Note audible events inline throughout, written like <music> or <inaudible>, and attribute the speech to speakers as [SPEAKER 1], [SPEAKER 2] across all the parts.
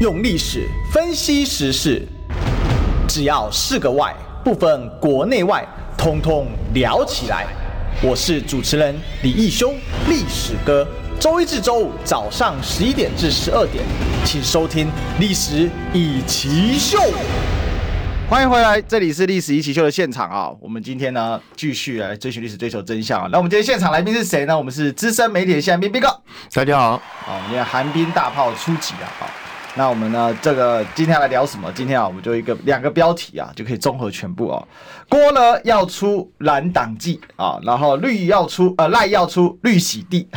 [SPEAKER 1] 用历史分析时事，只要是个“外”，不分国内外，通通聊起来。我是主持人李义修，历史哥。周一至周五早上十一点至十二点，请收听《历史一奇秀》。欢迎回来，这里是《历史一奇秀》的现场啊！我们今天呢，继续来追寻历史，追求真相啊！那我们今天现场来宾是谁呢？我们是资深媒体的谢寒冰冰哥。
[SPEAKER 2] 大家好，
[SPEAKER 1] 好，我们今天寒冰大炮出击啊！好。那我们呢？这个今天来聊什么？今天啊，我们就一个两个标题啊，就可以综合全部哦。郭呢要出蓝党纪啊，然后绿要出呃赖要出绿洗地，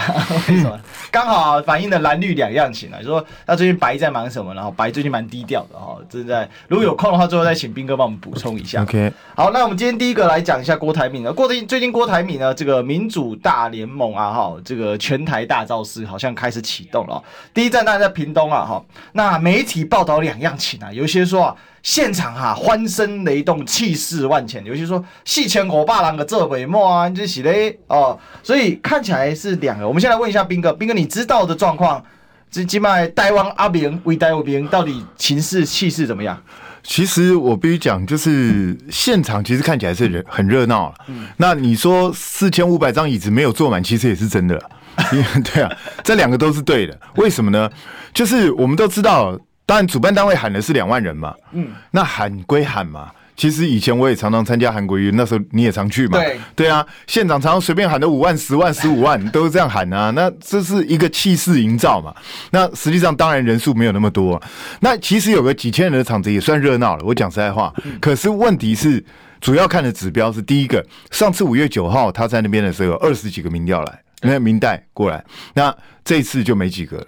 [SPEAKER 1] 为什么？<laughs> 刚好反映了蓝绿两样情啊。就说那最近白在忙什么？然后白最近蛮低调的哈，正在如果有空的话，最后再请斌哥帮我们补充一下。
[SPEAKER 2] OK，
[SPEAKER 1] 好，那我们今天第一个来讲一下郭台铭呢。郭最近最近郭台铭呢，这个民主大联盟啊哈，这个全台大造势好像开始启动了。第一站当然在屏东啊哈，那。媒体报道两样情啊，有些说啊，现场哈、啊、欢声雷动，气势万千；有些说四千五百人的这尾末啊，这是嘞哦，所以看起来是两个。我们先来问一下兵哥，兵哥你知道的状况，这今麦台湾阿明为台湾兵到底情势气势怎么样？
[SPEAKER 2] 其实我必须讲，就是现场其实看起来是人很热闹了。嗯，那你说四千五百张椅子没有坐满，其实也是真的。<laughs> 对啊，这两个都是对的。为什么呢？就是我们都知道，当然主办单位喊的是两万人嘛。嗯，那喊归喊嘛，其实以前我也常常参加韩国瑜，那时候你也常去嘛。对对啊，现场常常随便喊的五万、十万、十五万，<laughs> 都是这样喊啊。那这是一个气势营造嘛。那实际上当然人数没有那么多。那其实有个几千人的场子也算热闹了。我讲实在话，可是问题是主要看的指标是第一个，上次五月九号他在那边的时候，有二十几个民调来。那明代过来，那这次就没几个了，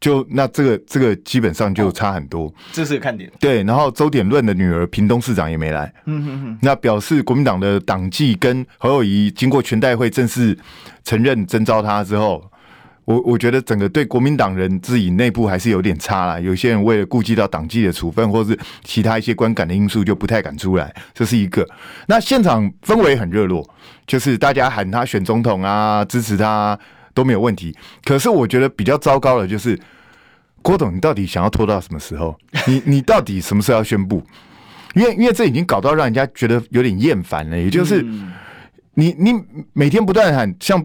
[SPEAKER 2] 就那这个这个基本上就差很多，
[SPEAKER 1] 这是个看点。
[SPEAKER 2] 对，然后周典论的女儿屏东市长也没来，嗯哼哼，那表示国民党的党纪跟侯友谊经过全代会正式承认征召他之后。我我觉得整个对国民党人自己内部还是有点差啦，有些人为了顾及到党纪的处分，或是其他一些观感的因素，就不太敢出来，这是一个。那现场氛围很热络，就是大家喊他选总统啊，支持他都没有问题。可是我觉得比较糟糕的就是郭董，你到底想要拖到什么时候？你 <laughs> 你到底什么时候要宣布？因为因为这已经搞到让人家觉得有点厌烦了。也就是你你每天不断喊，像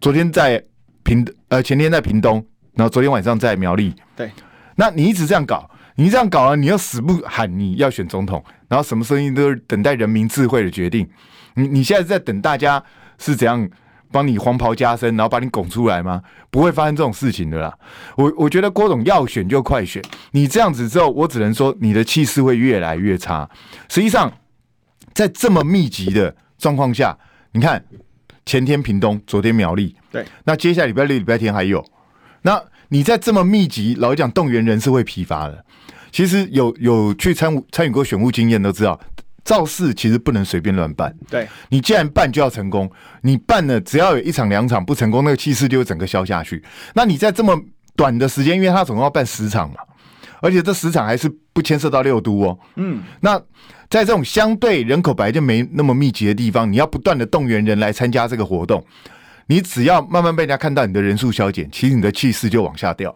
[SPEAKER 2] 昨天在。屏呃，前天在屏东，然后昨天晚上在苗栗。对，那你一直这样搞，你这样搞啊，你又死不喊你要选总统，然后什么声音都是等待人民智慧的决定。你你现在在等大家是怎样帮你黄袍加身，然后把你拱出来吗？不会发生这种事情的啦。我我觉得郭董要选就快选，你这样子之后，我只能说你的气势会越来越差。实际上，在这么密集的状况下，你看。前天屏东，昨天苗栗，对，那接下来礼拜六、礼拜天还有。那你在这么密集，老实讲动员人是会疲乏的。其实有有去参参与过选务经验都知道，造势其实不能随便乱办。对，你既然办就要成功，你办了只要有一场两场不成功，那个气势就会整个消下去。那你在这么短的时间，因为他总共要办十场嘛，而且这十场还是不牵涉到六都哦。嗯，那。在这种相对人口本来就没那么密集的地方，你要不断的动员人来参加这个活动，你只要慢慢被人家看到你的人数消减，其实你的气势就往下掉。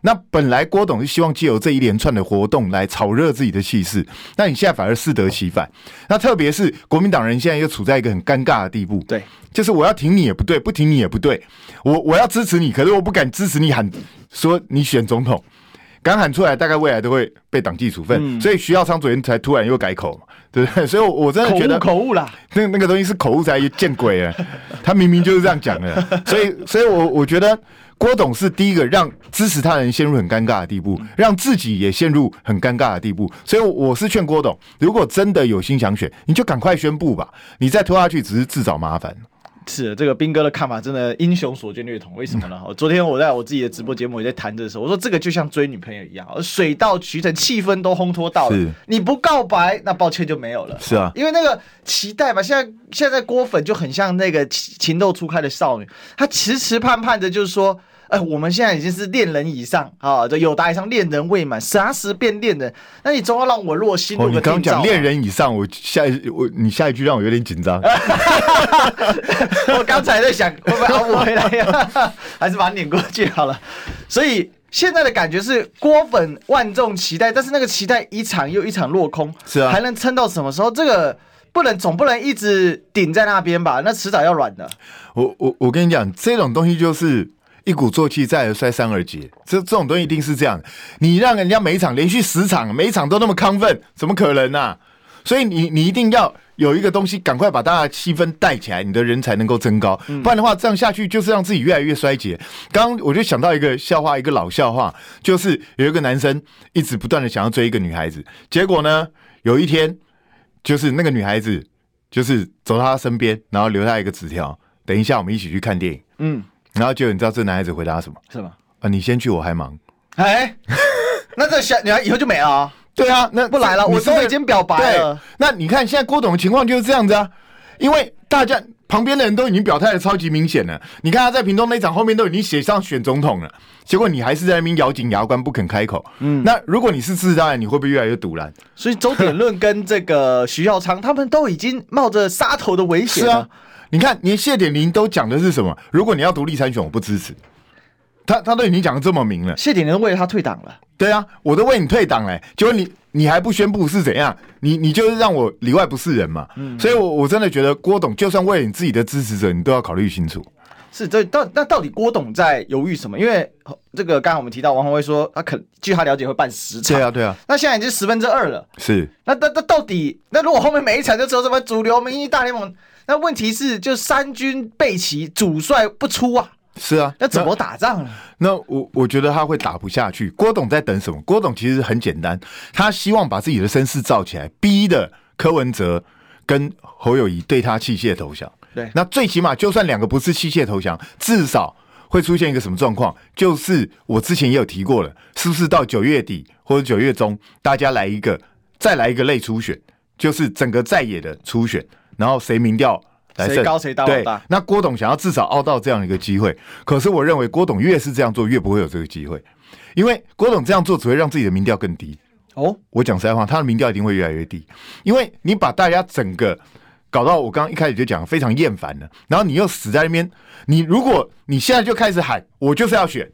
[SPEAKER 2] 那本来郭董是希望借由这一连串的活动来炒热自己的气势，那你现在反而适得其反。那特别是国民党人现在又处在一个很尴尬的地步，对，就是我要挺你也不对，不挺你也不对，我我要支持你，可是我不敢支持你喊说你选总统。刚喊出来，大概未来都会被党纪处分，嗯、所以徐耀昌昨天才突然又改口嘛，对不对？<laughs> 所以，我真的觉得
[SPEAKER 1] 口误啦，
[SPEAKER 2] 那那个东西是口误才见鬼啊！<laughs> 他明明就是这样讲的，所以，所以我我觉得郭董是第一个让支持他人陷入很尴尬的地步，让自己也陷入很尴尬的地步。所以，我是劝郭董，如果真的有心想选，你就赶快宣布吧，你再拖下去只是自找麻烦。
[SPEAKER 1] 是这个兵哥的看法，真的英雄所见略同。为什么呢？我 <laughs> 昨天我在我自己的直播节目也在谈这个时候，我说这个就像追女朋友一样，水到渠成，气氛都烘托到了。你不告白，那抱歉就没有了。是啊，因为那个期待嘛，现在现在郭粉就很像那个情窦初开的少女，她迟迟盼盼的，就是说。哎、呃，我们现在已经是恋人以上啊，这有达以上，恋人未满，啥时变恋人？那你总要让我落心入个、啊哦、你刚讲恋人以上，我下一我你下一句让我有点紧张。<laughs> 我刚才在想会不会熬不回来呀？<laughs> 还是把它撵过去好了。所以现在的感觉是郭粉万众期待，但是那个期待一场又一场落空，
[SPEAKER 2] 是啊，
[SPEAKER 1] 还能撑到什么时候？这个不能总不能一直顶在那边吧？那迟早要软的。
[SPEAKER 2] 我我我跟你讲，这种东西就是一鼓作气，再而衰，三而竭。这这种东西一定是这样。你让人家每一场连续十场，每一场都那么亢奋，怎么可能啊？所以你你一定要有一个东西，赶快把大家的气氛带起来，你的人才能够增高。不然的话，这样下去就是让自己越来越衰竭。刚刚我就想到一个笑话，一个老笑话，就是有一个男生一直不断的想要追一个女孩子，结果呢，有一天就是那个女孩子就是走到他身边，然后留下一个纸条。等一下，我们一起去看电影。嗯，然后就你知道这男孩子回答什么？
[SPEAKER 1] 是吗？
[SPEAKER 2] 啊，你先去，我还忙。
[SPEAKER 1] 哎，<laughs> 那这小女孩以后就没了啊？
[SPEAKER 2] 对啊，那
[SPEAKER 1] 不来了。我都已经表白了。
[SPEAKER 2] 那你看现在郭董的情况就是这样子啊，因为大家旁边的人都已经表态的超级明显了。你看他在屏东那场后面都已经写上选总统了，结果你还是在那边咬紧牙关不肯开口。嗯，那如果你是自大，你会不会越来越堵然？
[SPEAKER 1] 所以周典论跟这个徐耀昌他们都已经冒着杀头的危险了。<laughs> 是啊。
[SPEAKER 2] 你看，连谢点林都讲的是什么？如果你要独立参选，我不支持。他他都已经讲的这么明了。
[SPEAKER 1] 谢点林为了他退党了。
[SPEAKER 2] 对啊，我都为你退党嘞，结果你你还不宣布是怎样？你你就是让我里外不是人嘛。嗯。所以我我真的觉得郭董，就算为了你自己的支持者，你都要考虑清楚。
[SPEAKER 1] 是，这到那到底郭董在犹豫什么？因为这个刚才我们提到王宏威说，他可据他了解会办十场。
[SPEAKER 2] 对啊，对啊。
[SPEAKER 1] 那现在已经十分之二了。
[SPEAKER 2] 是。
[SPEAKER 1] 那那那到底，那如果后面每一场就只有什么主流民意大联盟？那问题是，就三军备齐，主帅不出啊。
[SPEAKER 2] 是啊，
[SPEAKER 1] 那怎么打仗呢？
[SPEAKER 2] 那，我我觉得他会打不下去。郭董在等什么？郭董其实很简单，他希望把自己的声势造起来，逼的柯文哲跟侯友宜对他弃械投降。
[SPEAKER 1] 对，
[SPEAKER 2] 那最起码就算两个不是弃械投降，至少会出现一个什么状况？就是我之前也有提过了，是不是到九月底或者九月中，大家来一个再来一个类初选，就是整个在野的初选。然后谁民调
[SPEAKER 1] 来高谁大，
[SPEAKER 2] 对，那郭董想要至少熬到这样一个机会，可是我认为郭董越是这样做，越不会有这个机会，因为郭董这样做只会让自己的民调更低。哦，我讲实在话，他的民调一定会越来越低，因为你把大家整个搞到我刚刚一开始就讲非常厌烦了，然后你又死在那边，你如果你现在就开始喊我就是要选，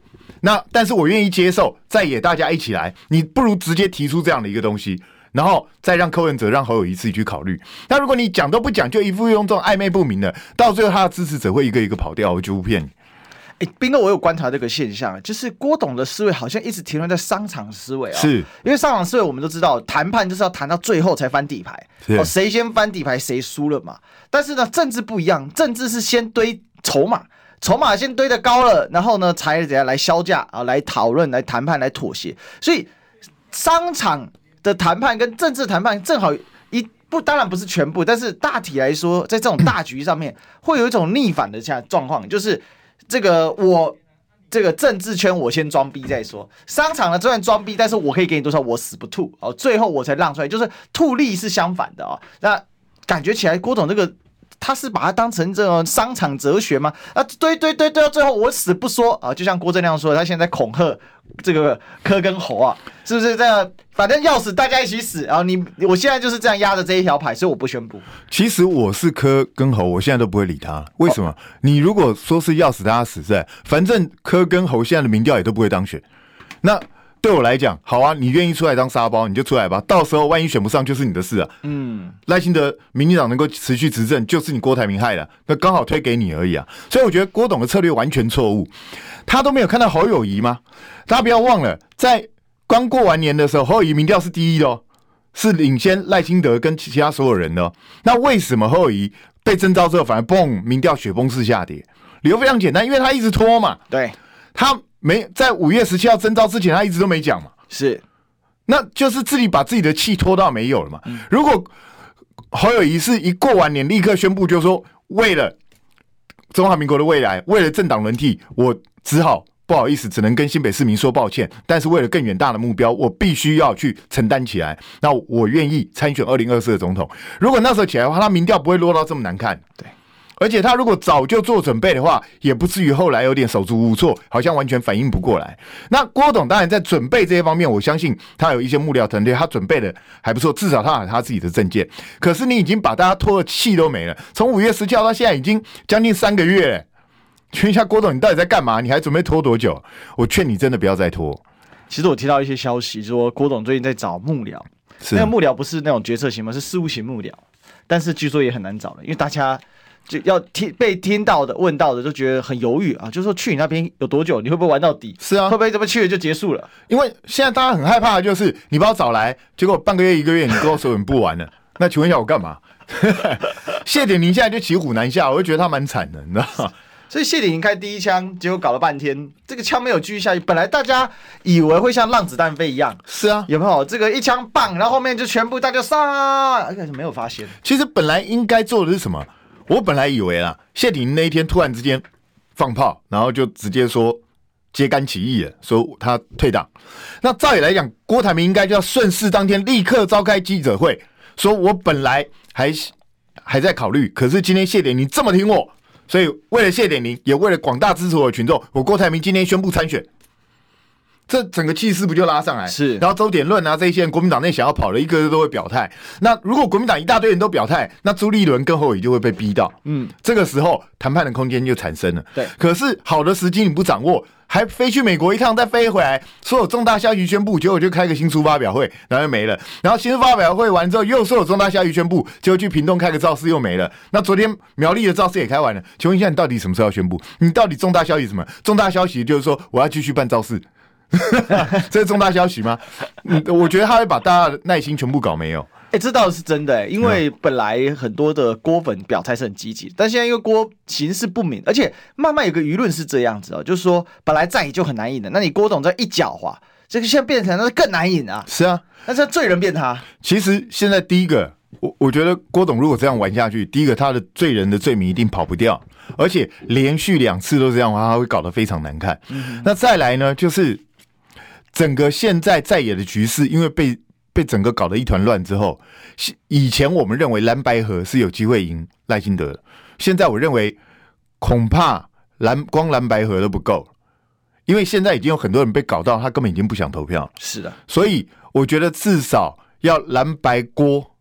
[SPEAKER 2] 那但是我愿意接受再也大家一起来，你不如直接提出这样的一个东西。然后再让柯文哲让侯友谊自己去考虑。那如果你讲都不讲，就一副用这种暧昧不明的，到最后他的支持者会一个一个跑掉，我就不骗你。
[SPEAKER 1] 哎，斌哥，我有观察这个现象，就是郭董的思维好像一直停留在商场思维啊。
[SPEAKER 2] 是，
[SPEAKER 1] 因为商场思维我们都知道，谈判就是要谈到最后才翻底牌，哦，谁先翻底牌谁输了嘛。但是呢，政治不一样，政治是先堆筹码，筹码先堆的高了，然后呢才怎样来削价啊，来讨论、来谈判、来妥协。所以商场。的谈判跟政治谈判正好一不，当然不是全部，但是大体来说，在这种大局上面，会有一种逆反的这样状况，就是这个我这个政治圈我先装逼再说，商场呢虽然装逼，但是我可以给你多少，我死不吐哦，最后我才让出来，就是吐利是相反的啊、哦。那感觉起来郭董这个他是把它当成这种商场哲学吗？啊，对对对对，最后我死不说啊，就像郭正亮说，他现在恐吓这个柯跟侯啊，是不是这样？反正要死，大家一起死。然后你，我现在就是这样压着这一条牌，所以我不宣布。
[SPEAKER 2] 其实我是柯跟侯，我现在都不会理他。为什么？哦、你如果说是要死，大家死在，反正柯跟侯现在的民调也都不会当选。那对我来讲，好啊，你愿意出来当沙包，你就出来吧。到时候万一选不上，就是你的事啊。嗯，赖清德民进党能够持续执政，就是你郭台铭害的，那刚好推给你而已啊。所以我觉得郭董的策略完全错误。他都没有看到侯友谊吗？大家不要忘了，在。刚过完年的时候，侯友宜民调是第一的哦，是领先赖清德跟其他所有人的哦。那为什么侯友宜被征召之后，反而嘣，民调雪崩式下跌？理由非常简单，因为他一直拖嘛。
[SPEAKER 1] 对，
[SPEAKER 2] 他没在五月十七号征召之前，他一直都没讲嘛。
[SPEAKER 1] 是，
[SPEAKER 2] 那就是自己把自己的气拖到没有了嘛。如果侯友谊是一过完年立刻宣布，就是说为了中华民国的未来，为了政党轮替，我只好。不好意思，只能跟新北市民说抱歉。但是为了更远大的目标，我必须要去承担起来。那我愿意参选二零二四的总统。如果那时候起来的话，他民调不会落到这么难看。
[SPEAKER 1] 对，
[SPEAKER 2] 而且他如果早就做准备的话，也不至于后来有点手足无措，好像完全反应不过来。那郭董当然在准备这些方面，我相信他有一些幕僚团队，他准备的还不错，至少他有他自己的证件。可是你已经把大家拖的气都没了，从五月十七号到现在已经将近三个月。劝一下郭董，你到底在干嘛？你还准备拖多久？我劝你真的不要再拖。
[SPEAKER 1] 其实我听到一些消息，说郭董最近在找幕僚，那个幕僚不是那种决策型吗？是事务型幕僚，但是据说也很难找了，因为大家就要听被听到的、问到的，都觉得很犹豫啊，就说去你那边有多久？你会不会玩到底？
[SPEAKER 2] 是啊，
[SPEAKER 1] 会不会这么去了就结束了？
[SPEAKER 2] 因为现在大家很害怕的就是你把我找来，结果半个月、一个月，你跟我说你不玩了，那请问一下我干嘛？<laughs> 谢点宁现在就骑虎难下，我就觉得他蛮惨的，你知道吗？
[SPEAKER 1] 所以谢点宁开第一枪，结果搞了半天，这个枪没有继续下去。本来大家以为会像浪子弹飞一样，
[SPEAKER 2] 是啊，
[SPEAKER 1] 有没有这个一枪棒，然后后面就全部大家杀，而且没有发现。
[SPEAKER 2] 其实本来应该做的是什么？我本来以为啊，谢点宁那一天突然之间放炮，然后就直接说揭竿起义了，说他退党。那照理来讲，郭台铭应该就要顺势当天立刻召开记者会，说我本来还还在考虑，可是今天谢点宁这么听我。所以，为了谢点宁，也为了广大支持我的群众，我郭台铭今天宣布参选，这整个气势不就拉上来？
[SPEAKER 1] 是。
[SPEAKER 2] 然后周点论啊，这些人国民党内想要跑的，一个个都会表态。那如果国民党一大堆人都表态，那朱立伦跟侯友就会被逼到。嗯，这个时候谈判的空间就产生了。
[SPEAKER 1] 对。
[SPEAKER 2] 可是好的时机你不掌握。还飞去美国一趟，再飞回来，说有重大消息宣布，结果就开个新书发表会，然后就没了。然后新书发表会完之后，又说有重大消息宣布，结果去屏东开个造势又没了。那昨天苗栗的造势也开完了，请问一下，你到底什么时候要宣布？你到底重大消息什么？重大消息就是说我要继续办造势，<laughs> 这是重大消息吗？嗯，我觉得他会把大家的耐心全部搞没有。
[SPEAKER 1] 哎，这倒是真的哎，因为本来很多的郭粉表态是很积极，但现在因为郭形势不明，而且慢慢有个舆论是这样子哦，就是说本来在野就很难赢的，那你郭董这一狡猾，这个现在变成那更难赢啊。
[SPEAKER 2] 是啊，
[SPEAKER 1] 那这罪人变他。
[SPEAKER 2] 其实现在第一个，我我觉得郭董如果这样玩下去，第一个他的罪人的罪名一定跑不掉，而且连续两次都这样的话，他会搞得非常难看。嗯、那再来呢，就是整个现在在野的局势，因为被。被整个搞得一团乱之后，以前我们认为蓝白河是有机会赢赖清德的，现在我认为恐怕蓝光蓝白河都不够，因为现在已经有很多人被搞到他根本已经不想投票。
[SPEAKER 1] 是的，
[SPEAKER 2] 所以我觉得至少要蓝白锅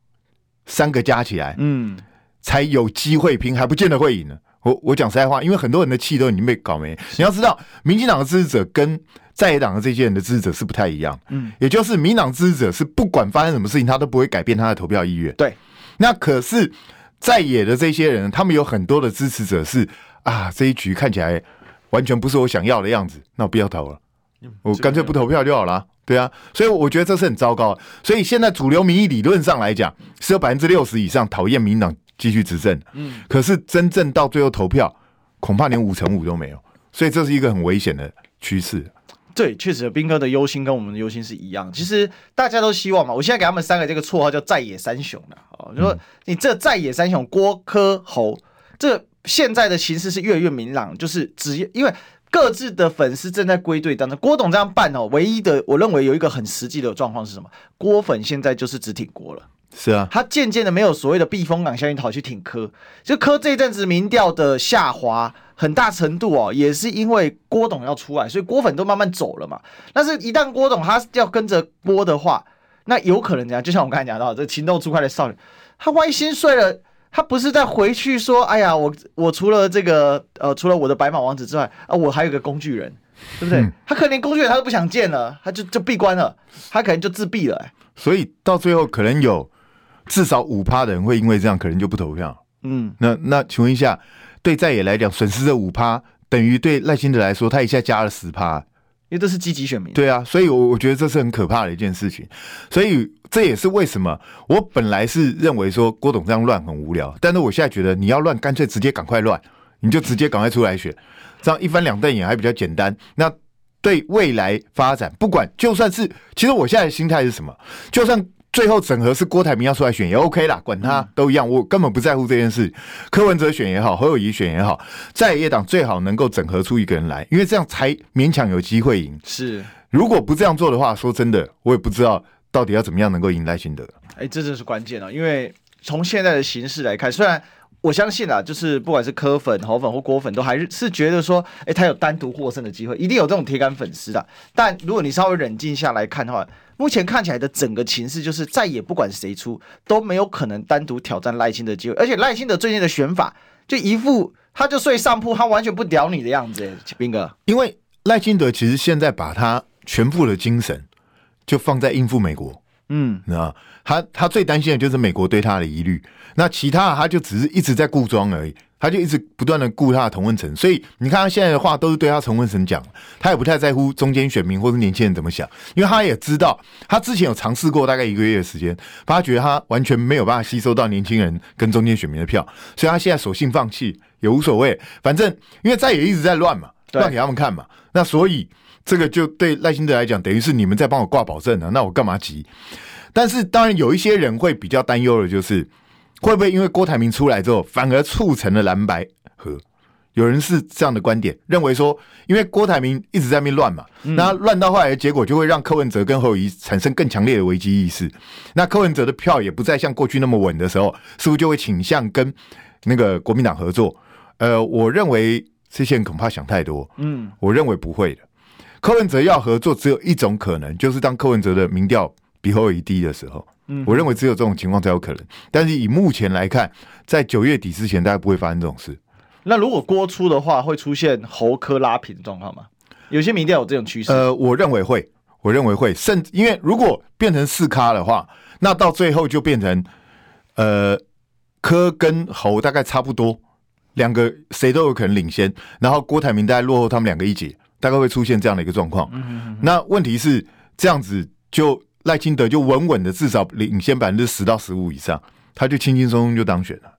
[SPEAKER 2] 三个加起来，嗯，才有机会拼，还不见得会赢呢。我我讲实在话，因为很多人的气都已经被搞没。你要知道，民进党的支持者跟在野党的这些人的支持者是不太一样，嗯，也就是民党支持者是不管发生什么事情，他都不会改变他的投票意愿。
[SPEAKER 1] 对，那
[SPEAKER 2] 可是在野的这些人，他们有很多的支持者是啊，这一局看起来完全不是我想要的样子，那我不要投了，我干脆不投票就好了。对啊，所以我觉得这是很糟糕。所以现在主流民意理论上来讲，是有百分之六十以上讨厌民党继续执政，嗯，可是真正到最后投票，恐怕连五成五都没有，所以这是一个很危险的趋势。
[SPEAKER 1] 对，确实，兵哥的忧心跟我们的忧心是一样。其实大家都希望嘛，我现在给他们三个这个绰号叫“在野三雄”的哦，就说你这在野三雄郭柯侯，这现在的形势是越来越明朗，就是只因为各自的粉丝正在归队当中。郭董这样办哦，唯一的我认为有一个很实际的状况是什么？郭粉现在就是只挺郭了。
[SPEAKER 2] 是啊，
[SPEAKER 1] 他渐渐的没有所谓的避风港效应，跑去挺柯。就柯这一阵子民调的下滑，很大程度哦，也是因为郭董要出来，所以郭粉都慢慢走了嘛。但是，一旦郭董他要跟着郭的话，那有可能怎样？就像我刚才讲到，这情窦初开的少女，他万一心碎了，他不是再回去说，哎呀，我我除了这个呃，除了我的白马王子之外啊，我还有个工具人，对不对？嗯、他可能连工具人他都不想见了，他就就闭关了，他可能就自闭了、欸。
[SPEAKER 2] 所以到最后可能有。至少五趴的人会因为这样可能就不投票。嗯，那那请问一下，对在野来讲，损失这五趴等于对赖清德来说，他一下加了十趴，
[SPEAKER 1] 因为这是积极选民。
[SPEAKER 2] 对啊，所以我我觉得这是很可怕的一件事情。所以这也是为什么我本来是认为说郭董这样乱很无聊，但是我现在觉得你要乱，干脆直接赶快乱，你就直接赶快出来选，这样一翻两瞪眼还比较简单。那对未来发展，不管就算是，其实我现在的心态是什么，就算。最后整合是郭台铭要出来选也 OK 啦，管他都一样，我根本不在乎这件事。柯文哲选也好，侯友谊选也好，在野党最好能够整合出一个人来，因为这样才勉强有机会赢。
[SPEAKER 1] 是，
[SPEAKER 2] 如果不这样做的话，说真的，我也不知道到底要怎么样能够赢赖清德。
[SPEAKER 1] 哎，这真是关键哦，因为从现在的形势来看，虽然我相信啊，就是不管是柯粉、侯粉或郭粉，都还是是觉得说，哎，他有单独获胜的机会，一定有这种铁杆粉丝的。但如果你稍微冷静下来看的话，目前看起来的整个情势就是，再也不管谁出都没有可能单独挑战赖清德的机会，而且赖清德最近的选法就一副他就睡上铺，他完全不屌你的样子，斌哥。
[SPEAKER 2] 因为赖清德其实现在把他全部的精神就放在应付美国，嗯，他他最担心的就是美国对他的疑虑，那其他的他就只是一直在固装而已。他就一直不断的顾他的同温层，所以你看他现在的话都是对他同温层讲，他也不太在乎中间选民或是年轻人怎么想，因为他也知道他之前有尝试过大概一个月的时间，发觉他完全没有办法吸收到年轻人跟中间选民的票，所以他现在索性放弃也无所谓，反正因为再也一直在乱嘛，乱给他们看嘛，那所以这个就对赖清德来讲，等于是你们在帮我挂保证啊，那我干嘛急？但是当然有一些人会比较担忧的就是。会不会因为郭台铭出来之后，反而促成了蓝白合？有人是这样的观点，认为说，因为郭台铭一直在那边乱嘛，那乱到后来的结果就会让柯文哲跟侯友宜产生更强烈的危机意识。那柯文哲的票也不再像过去那么稳的时候，是不是就会倾向跟那个国民党合作？呃，我认为这些人恐怕想太多。嗯，我认为不会的。柯文哲要合作，只有一种可能，就是当柯文哲的民调比侯友宜低的时候。嗯，我认为只有这种情况才有可能。但是以目前来看，在九月底之前，大概不会发生这种事。
[SPEAKER 1] 那如果郭出的话，会出现侯科拉平的状况吗？有些民调有这种趋势。
[SPEAKER 2] 呃，我认为会，我认为会。甚至因为如果变成四咖的话，那到最后就变成呃科跟侯大概差不多，两个谁都有可能领先，然后郭台铭大概落后他们两个一截，大概会出现这样的一个状况。嗯哼哼。那问题是这样子就。赖清德就稳稳的，至少领先百分之十到十五以上，他就轻轻松松就当选了。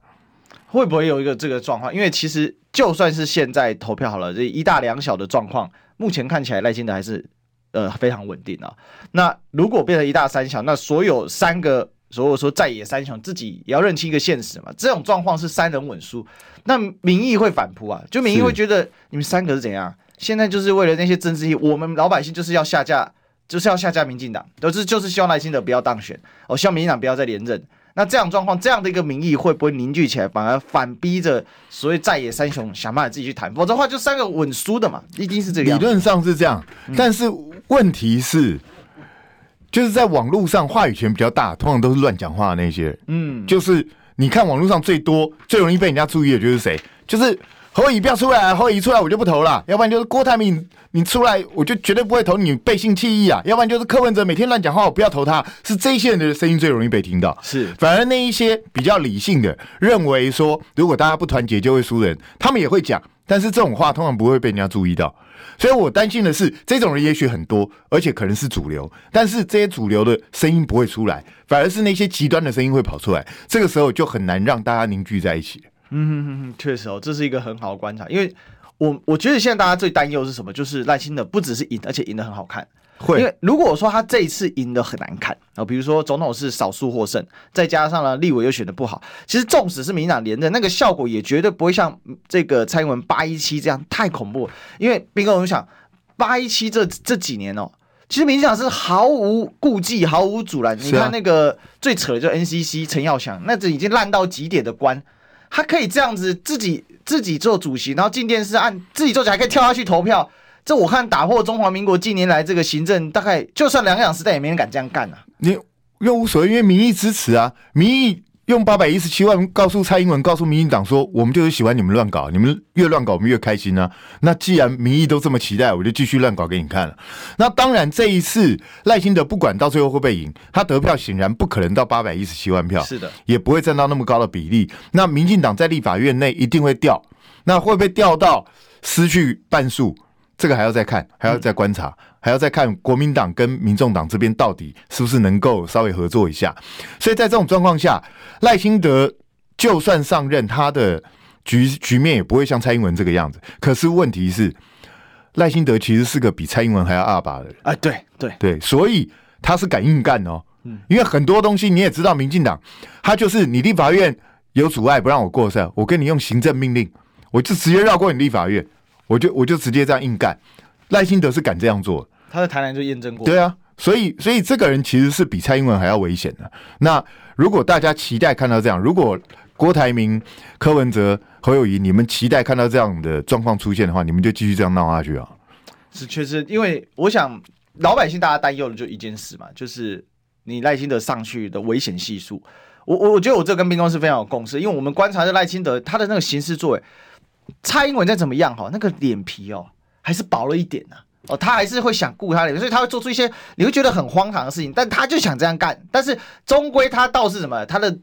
[SPEAKER 1] 会不会有一个这个状况？因为其实就算是现在投票好了，这一大两小的状况，目前看起来赖清德还是呃非常稳定啊。那如果变成一大三小，那所有三个，所有说在野三雄自己也要认清一个现实嘛。这种状况是三人稳输，那民意会反扑啊，就民意会觉得你们三个是怎样？现在就是为了那些政治我们老百姓就是要下架。就是要下架民进党，都是就是希望赖清德不要当选，我希望民进党不要再连任。那这样状况，这样的一个民意会不会凝聚起来，反而反逼着所谓在野三雄想办法自己去谈？否则的话，就三个稳输的嘛，一定是这个样。
[SPEAKER 2] 理论上是这样，但是问题是，嗯、就是在网络上话语权比较大，通常都是乱讲话的那些人。嗯，就是你看网络上最多、最容易被人家注意的就是谁？就是。侯友宜不要出来，侯友宜出来我就不投了，要不然就是郭台铭你出来我就绝对不会投你，背信弃义啊，要不然就是柯文哲每天乱讲话，我不要投他，是这些人的声音最容易被听到。
[SPEAKER 1] 是，
[SPEAKER 2] 反而那一些比较理性的，认为说如果大家不团结就会输人，他们也会讲，但是这种话通常不会被人家注意到。所以我担心的是，这种人也许很多，而且可能是主流，但是这些主流的声音不会出来，反而是那些极端的声音会跑出来，这个时候就很难让大家凝聚在一起。
[SPEAKER 1] 嗯确实哦，这是一个很好的观察，因为我我觉得现在大家最担忧是什么？就是赖清德不只是赢，而且赢得很好看。会，因为如果说他这一次赢得很难看啊，比如说总统是少数获胜，再加上呢立委又选的不好，其实纵使是民进党连任，那个效果也绝对不会像这个蔡英文八一七这样太恐怖。因为兵哥，我们想八一七这这几年哦，其实民进党是毫无顾忌、毫无阻拦。你看那个最扯的就 NCC 陈耀祥，那这已经烂到极点的官。他可以这样子自己自己做主席，然后进电视按自己做起来，还可以跳下去投票。这我看打破中华民国近年来这个行政，大概就算两党时代也没人敢这样干啊。
[SPEAKER 2] 你又无所谓，因为民意支持啊，民意。用八百一十七万告诉蔡英文，告诉民进党说，我们就是喜欢你们乱搞，你们越乱搞，我们越开心啊。那既然民意都这么期待，我就继续乱搞给你看了。那当然，这一次赖清德不管到最后会不会赢，他得票显然不可能到八百一十七万票，
[SPEAKER 1] 是的，
[SPEAKER 2] 也不会占到那么高的比例。那民进党在立法院内一定会掉，那会不会掉到失去半数？这个还要再看，还要再观察。嗯还要再看国民党跟民众党这边到底是不是能够稍微合作一下，所以在这种状况下，赖清德就算上任，他的局局面也不会像蔡英文这个样子。可是问题是，赖清德其实是个比蔡英文还要二把的人
[SPEAKER 1] 啊！对对
[SPEAKER 2] 对，所以他是敢硬干哦。嗯，因为很多东西你也知道，民进党他就是你立法院有阻碍不让我过赛，我跟你用行政命令，我就直接绕过你立法院，我就我就直接这样硬干。赖清德是敢这样做。
[SPEAKER 1] 他在台南就验证过，
[SPEAKER 2] 对啊，所以所以这个人其实是比蔡英文还要危险的。那如果大家期待看到这样，如果郭台铭、柯文哲、侯友宜，你们期待看到这样的状况出现的话，你们就继续这样闹下去啊。
[SPEAKER 1] 是确实，因为我想老百姓大家担忧的就一件事嘛，就是你赖清德上去的危险系数。我我我觉得我这跟兵工是非常有共识，因为我们观察的赖清德他的那个行事作为，蔡英文再怎么样哈，那个脸皮哦还是薄了一点呢、啊。哦，他还是会想顾他脸，所以他会做出一些你会觉得很荒唐的事情，但他就想这样干。但是终归他倒是什么？他的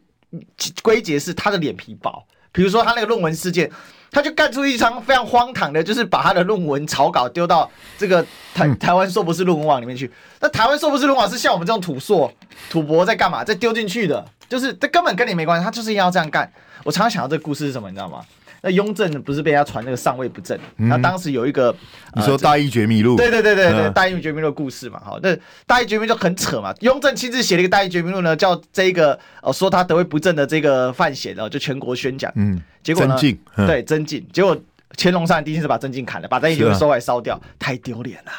[SPEAKER 1] 归结是他的脸皮薄。比如说他那个论文事件，他就干出一张非常荒唐的，就是把他的论文草稿丢到这个台台湾硕博士论文网里面去。那台湾硕博士论文网是像我们这种土硕土博在干嘛？在丢进去的，就是这根本跟你没关系，他就是要这样干。我常常想到这个故事是什么，你知道吗？那雍正不是被人家传那个上位不正？那、嗯、当时有一个，
[SPEAKER 2] 你说《大义绝密录》？
[SPEAKER 1] 对对对对对，嗯《大义绝密录》故事嘛，好，那《大义绝密》就很扯嘛。雍正亲自写了一个《大义绝密录》呢，叫这个呃说他得位不正的这个范闲哦，就全国宣讲。嗯，结果呢？对，增进，结果。乾隆上来第一件事把郑经砍了，把曾静给收来烧掉，啊、太丢脸了！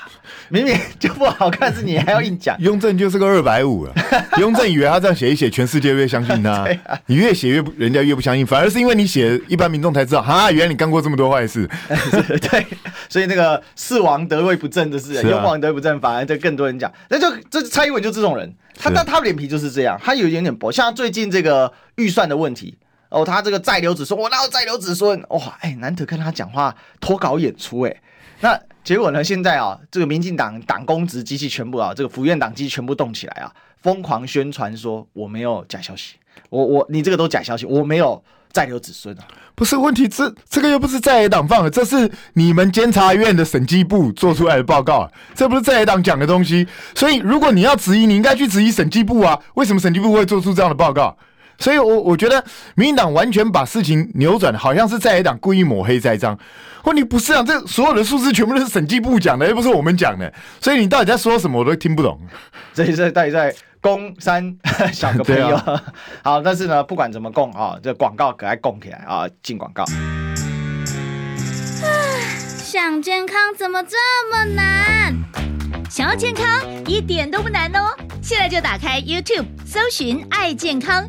[SPEAKER 1] 明明就不好看，是你还要硬讲。
[SPEAKER 2] 雍正就是个二百五了。<laughs> 雍正以为他这样写一写，全世界越相信他。啊、你越写越不，人家越不相信。反而是因为你写，一般民众才知道，哈，原来你干过这么多坏事。<laughs>
[SPEAKER 1] 对，所以那个四王得位不正的事，雍、啊、王得位不正，反而就更多人讲。那就这蔡英文就这种人，他但他脸皮就是这样，他有一点点薄。像最近这个预算的问题。哦，他这个再留子孙，我哪有再留子孙？哇，哎，难得看他讲话脱稿演出，哎，那结果呢？现在啊，这个民进党党公职机器全部啊，这个府院党机器全部动起来啊，疯狂宣传说我没有假消息，我我你这个都假消息，我没有再留子孙啊。
[SPEAKER 2] 不是问题，这这个又不是在野党放的，这是你们监察院的审计部做出来的报告，这不是在野党讲的东西。所以如果你要质疑，你应该去质疑审计部啊，为什么审计部会做出这样的报告？所以我，我我觉得民进党完全把事情扭转，好像是在野党故意抹黑栽赃。问题不是啊，这所有的数字全部都是审计部讲的，又不是我们讲的。所以你到底在说什么，我都听不懂。
[SPEAKER 1] 这是到底在供三小个朋友。啊、好，但是呢，不管怎么供啊，这广告可爱供起来啊，进广告。
[SPEAKER 3] 想健康怎么这么难？想要健康一点都不难哦，现在就打开 YouTube 搜寻“爱健康”。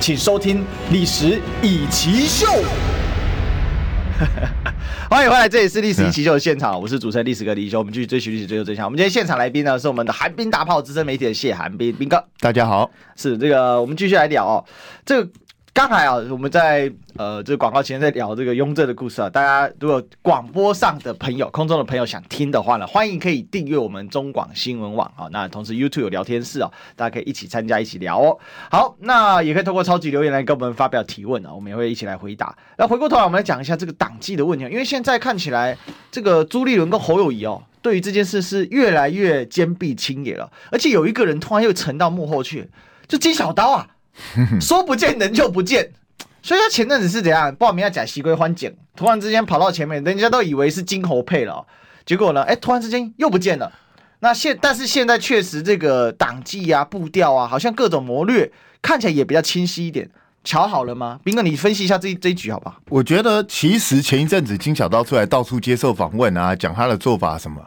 [SPEAKER 1] 请收听《历史易起 SHOW》，<laughs> 欢迎回来，这里是《历史易起 SHOW》的现场，我是主持人历史哥李易修，我们继续追寻历史，追求真相。我们今天现场来宾呢是我们的寒冰大炮资深媒体的谢寒冰，冰哥，
[SPEAKER 2] 大家好，
[SPEAKER 1] 是这个，我们继续来聊哦，这个。刚才啊，我们在呃这个广告前在聊这个雍正的故事啊。大家如果广播上的朋友、空中的朋友想听的话呢，欢迎可以订阅我们中广新闻网啊。那同时 YouTube 有聊天室啊，大家可以一起参加、一起聊哦。好，那也可以通过超级留言来跟我们发表提问啊，我们也会一起来回答。那回过头来，我们来讲一下这个党纪的问题，因为现在看起来这个朱立伦跟侯友宜哦，对于这件事是越来越坚壁清野了，而且有一个人突然又沉到幕后去，就金小刀啊。<laughs> 说不见人就不见，所以他前阵子是怎样报名要假西归欢检，突然之间跑到前面，人家都以为是金猴配了，结果呢，哎，突然之间又不见了。那现但是现在确实这个党纪啊、步调啊，好像各种谋略看起来也比较清晰一点。瞧好了吗？斌哥，你分析一下这一这一局好不好？
[SPEAKER 2] 我觉得其实前一阵子金小刀出来到处接受访问啊，讲他的做法什么，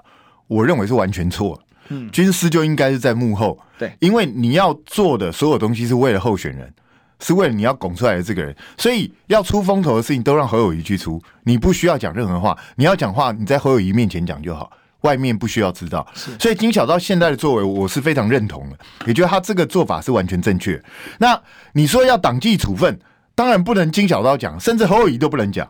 [SPEAKER 2] 我认为是完全错。嗯，军师就应该是在幕后，
[SPEAKER 1] 对，
[SPEAKER 2] 因为你要做的所有东西是为了候选人，是为了你要拱出来的这个人，所以要出风头的事情都让侯友谊去出，你不需要讲任何话，你要讲话你在侯友谊面前讲就好，外面不需要知道。所以金小刀现在的作为，我是非常认同的，也觉得他这个做法是完全正确。那你说要党纪处分，当然不能金小刀讲，甚至侯友谊都不能讲。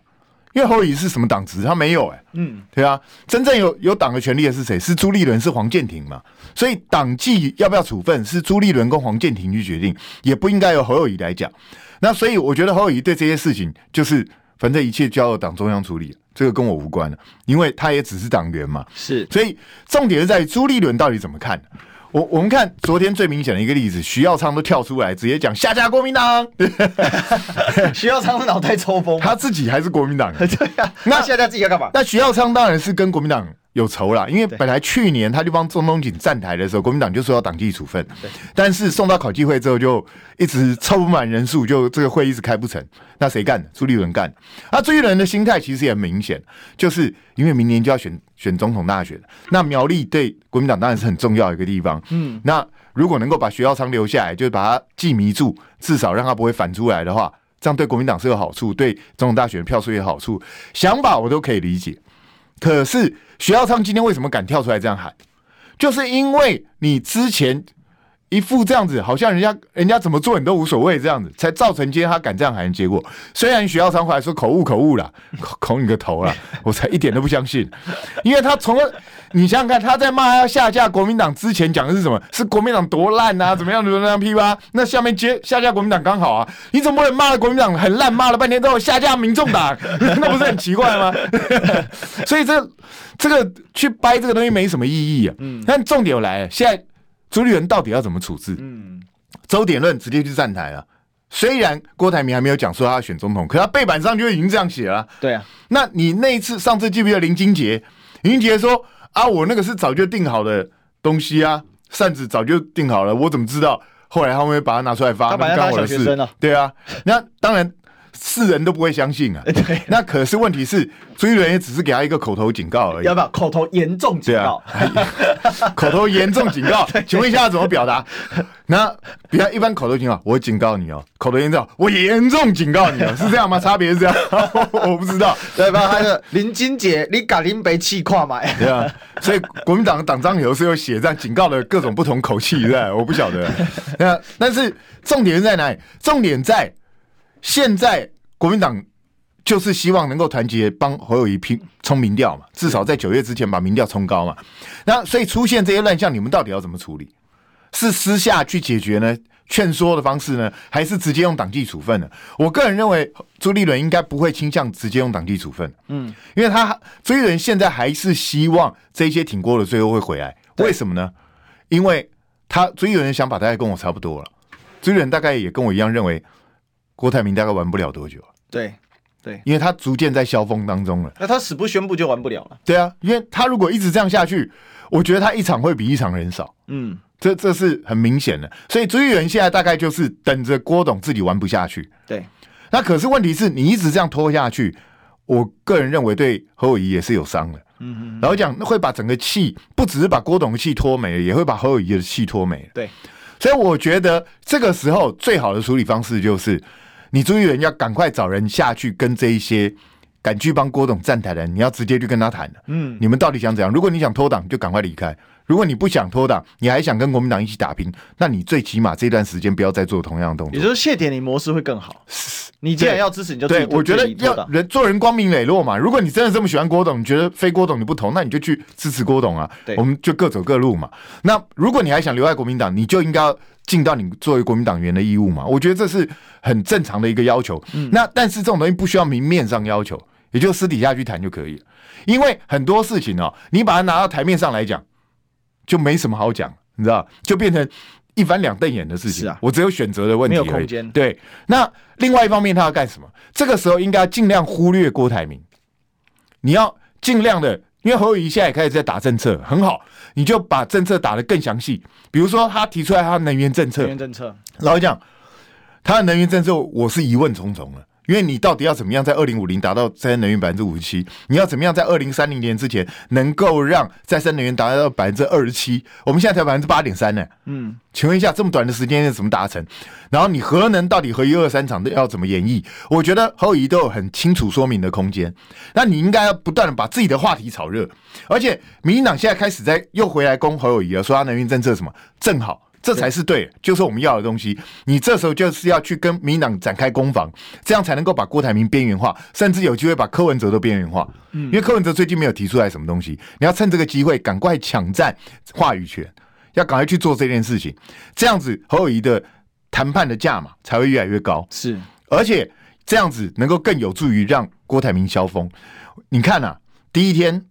[SPEAKER 2] 因为侯友宜是什么党职？他没有哎、欸，嗯，对啊，真正有有党的权利的是谁？是朱立伦，是黄建庭嘛？所以党纪要不要处分，是朱立伦跟黄建庭去决定，也不应该由侯友宜来讲。那所以我觉得侯友宜对这些事情，就是反正一切交由党中央处理，这个跟我无关了，因为他也只是党员嘛。
[SPEAKER 1] 是，
[SPEAKER 2] 所以重点是在于朱立伦到底怎么看。我我们看昨天最明显的一个例子，徐耀昌都跳出来直接讲下架国民党。<laughs>
[SPEAKER 1] 徐耀昌是脑袋抽风，
[SPEAKER 2] 他自己还是国民党。<laughs>
[SPEAKER 1] 对呀、啊，那现在自己要干嘛？
[SPEAKER 2] 那徐耀昌当然是跟国民党有仇了，因为本来去年他就帮中东锦站台的时候，国民党就说要党纪处分，但是送到考纪会之后就一直凑不满人数，就这个会一直开不成。那谁干的？朱立伦干的。那朱立伦的心态其实也很明显，就是因为明年就要选选总统大选，那苗栗对国民党当然是很重要的一个地方。嗯，那如果能够把徐耀昌留下来，就是把他记迷住，至少让他不会反出来的话，这样对国民党是有好处，对总统大选票数也有好处。想法我都可以理解。可是徐耀昌今天为什么敢跳出来这样喊？就是因为你之前一副这样子，好像人家人家怎么做你都无所谓这样子，才造成今天他敢这样喊的结果。虽然徐耀昌回来说口误口误了，口你个头了，我才一点都不相信，因为他从你想想看，他在骂他要下架国民党之前讲的是什么？是国民党多烂啊？怎么样？怎么样？批吧？那下面接下架国民党刚好啊？你怎么不能骂了国民党很烂，骂了半天之后下架民众党？<laughs> 那不是很奇怪吗？<laughs> 所以这这个去掰这个东西没什么意义啊。嗯。但重点来了，现在朱立伦到底要怎么处置？嗯。周典论直接去站台了。虽然郭台铭还没有讲说他要选总统，可他背板上就已经这样写了。
[SPEAKER 1] 对啊。
[SPEAKER 2] 那你那一次上次记不记得林金杰？林金杰说。啊，我那个是早就定好的东西啊，扇子早就定好了，我怎么知道？后来他们会把它拿出来发，
[SPEAKER 1] 他把他当小学生了。
[SPEAKER 2] 对啊，那当然。世人都不会相信啊！<laughs>
[SPEAKER 1] 对，
[SPEAKER 2] 那可是问题是，朱一伦也只是给他一个口头警告而已。
[SPEAKER 1] 要不要口头严重警告？
[SPEAKER 2] 啊、<laughs> 口头严重警告，<laughs> 请问一下怎么表达？那比较一般口头警告，我警告你哦。口头严重，我严重警告你哦，是这样吗？差别是这样？我不知道，
[SPEAKER 1] 对吧？还有林金杰，你敢林北气跨吗？
[SPEAKER 2] 对啊，所以国民党的党章有时候写这样警告的各种不同口气，对吧？我不晓得。那但是重点在哪里？重点在。现在国民党就是希望能够团结帮侯友谊拼冲民调嘛，至少在九月之前把民调冲高嘛。那所以出现这些乱象，你们到底要怎么处理？是私下去解决呢？劝说的方式呢？还是直接用党纪处分呢？我个人认为朱立伦应该不会倾向直接用党纪处分。嗯，因为他朱立伦现在还是希望这些挺过了最后会回来。为什么呢？因为他朱立伦的想法大概跟我差不多了。朱立伦大概也跟我一样认为。郭台铭大概玩不了多久，
[SPEAKER 1] 对，对，
[SPEAKER 2] 因为他逐渐在消风当中了。
[SPEAKER 1] 那他死不宣布就玩不了了。
[SPEAKER 2] 对啊，因为他如果一直这样下去，我觉得他一场会比一场人少。嗯，这这是很明显的。所以朱立伦现在大概就是等着郭董自己玩不下去。
[SPEAKER 1] 对，
[SPEAKER 2] 那可是问题是你一直这样拖下去，我个人认为对何友仪也是有伤的。嗯嗯，然后讲会把整个气，不只是把郭董的气拖没了，也会把何友仪的气拖没了。
[SPEAKER 1] 对，
[SPEAKER 2] 所以我觉得这个时候最好的处理方式就是。你朱立伦要赶快找人下去跟这一些敢去帮郭董站台的人，你要直接去跟他谈了。嗯，你们到底想怎样？如果你想脱党，就赶快离开；如果你不想脱党，你还想跟国民党一起打拼，那你最起码这段时间不要再做同样的动作。
[SPEAKER 1] 也就是谢点你模式会更好。你既然要支持，你就
[SPEAKER 2] 对。我觉得要人做人光明磊落嘛。如果你真的这么喜欢郭董，你觉得非郭董你不投，那你就去支持郭董啊。对，我们就各走各路嘛。那如果你还想留在国民党，你就应该。尽到你作为国民党员的义务嘛？我觉得这是很正常的一个要求。嗯，那但是这种东西不需要明面上要求，也就私底下去谈就可以了。因为很多事情哦，你把它拿到台面上来讲，就没什么好讲，你知道，就变成一翻两瞪眼的事情。是啊，我只有选择的问题，没有空间。对，那另外一方面他要干什么？这个时候应该尽量忽略郭台铭，你要尽量的。因为侯友宜现在也开始在打政策，很好，你就把政策打得更详细。比如说，他提出来他的能源政策，
[SPEAKER 1] 能源政策，
[SPEAKER 2] 老实讲，他的能源政策我是疑问重重了。因为你到底要怎么样在二零五零达到再生能源百分之五十七？你要怎么样在二零三零年之前能够让再生能源达到百分之二十七？我们现在才百分之八点三呢。嗯，请问一下，这么短的时间内怎么达成？然后你核能到底和一、二、三厂要怎么演绎？我觉得侯友谊都有很清楚说明的空间。那你应该要不断的把自己的话题炒热，而且民进党现在开始在又回来攻侯友谊了，说他能源政策什么正好。这才是对，就是我们要的东西。你这时候就是要去跟民进党展开攻防，这样才能够把郭台铭边缘化，甚至有机会把柯文哲都边缘化。嗯，因为柯文哲最近没有提出来什么东西，你要趁这个机会赶快抢占话语权，要赶快去做这件事情，这样子侯友宜的谈判的价码才会越来越高。
[SPEAKER 1] 是，
[SPEAKER 2] 而且这样子能够更有助于让郭台铭消风。你看啊，第一天